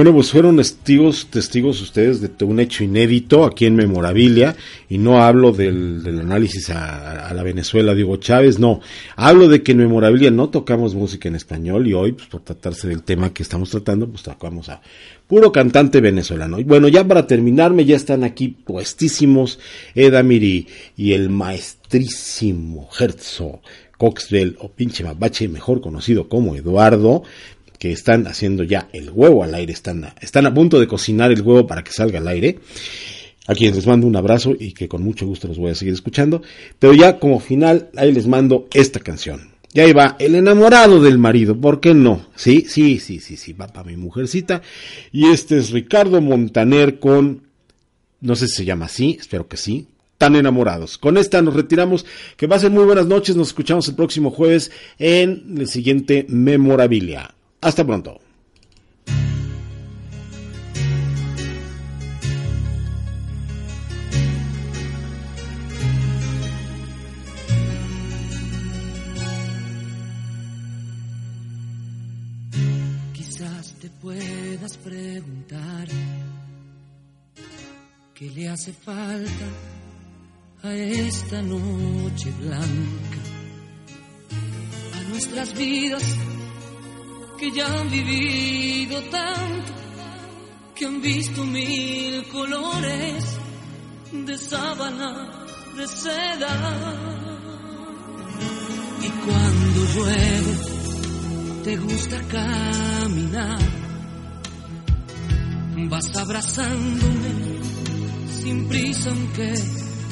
Bueno, pues fueron testigos, testigos ustedes de un hecho inédito aquí en Memorabilia, y no hablo del, del análisis a, la Venezuela de Hugo Chávez, no, hablo de que en Memorabilia no tocamos música en español y hoy, pues por tratarse del tema que estamos tratando, pues tocamos a puro cantante venezolano. Y bueno, ya para terminarme, ya están aquí puestísimos Edamir y, y el maestrísimo Herzog Coxwell o pinche mapache, mejor conocido como Eduardo, que están haciendo ya el huevo al aire, están a, están a punto de cocinar el huevo para que salga al aire. A quienes les mando un abrazo y que con mucho gusto los voy a seguir escuchando. Pero ya como final, ahí les mando esta canción. Y ahí va, el enamorado del marido, ¿por qué no? Sí, sí, sí, sí, sí, va para mi mujercita. Y este es Ricardo Montaner con, no sé si se llama así, espero que sí, tan enamorados. Con esta nos retiramos. Que pasen muy buenas noches. Nos escuchamos el próximo jueves en el siguiente Memorabilia. Hasta pronto. Quizás te puedas preguntar qué le hace falta a esta noche blanca, a nuestras vidas que ya han vivido tanto que han visto mil colores de sábana, de seda. Y cuando llueve, te gusta caminar. Vas abrazándome sin prisa aunque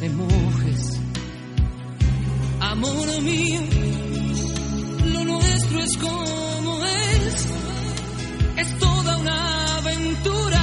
te mojes. Amor mío, lo nuestro es como es. Toda una aventura.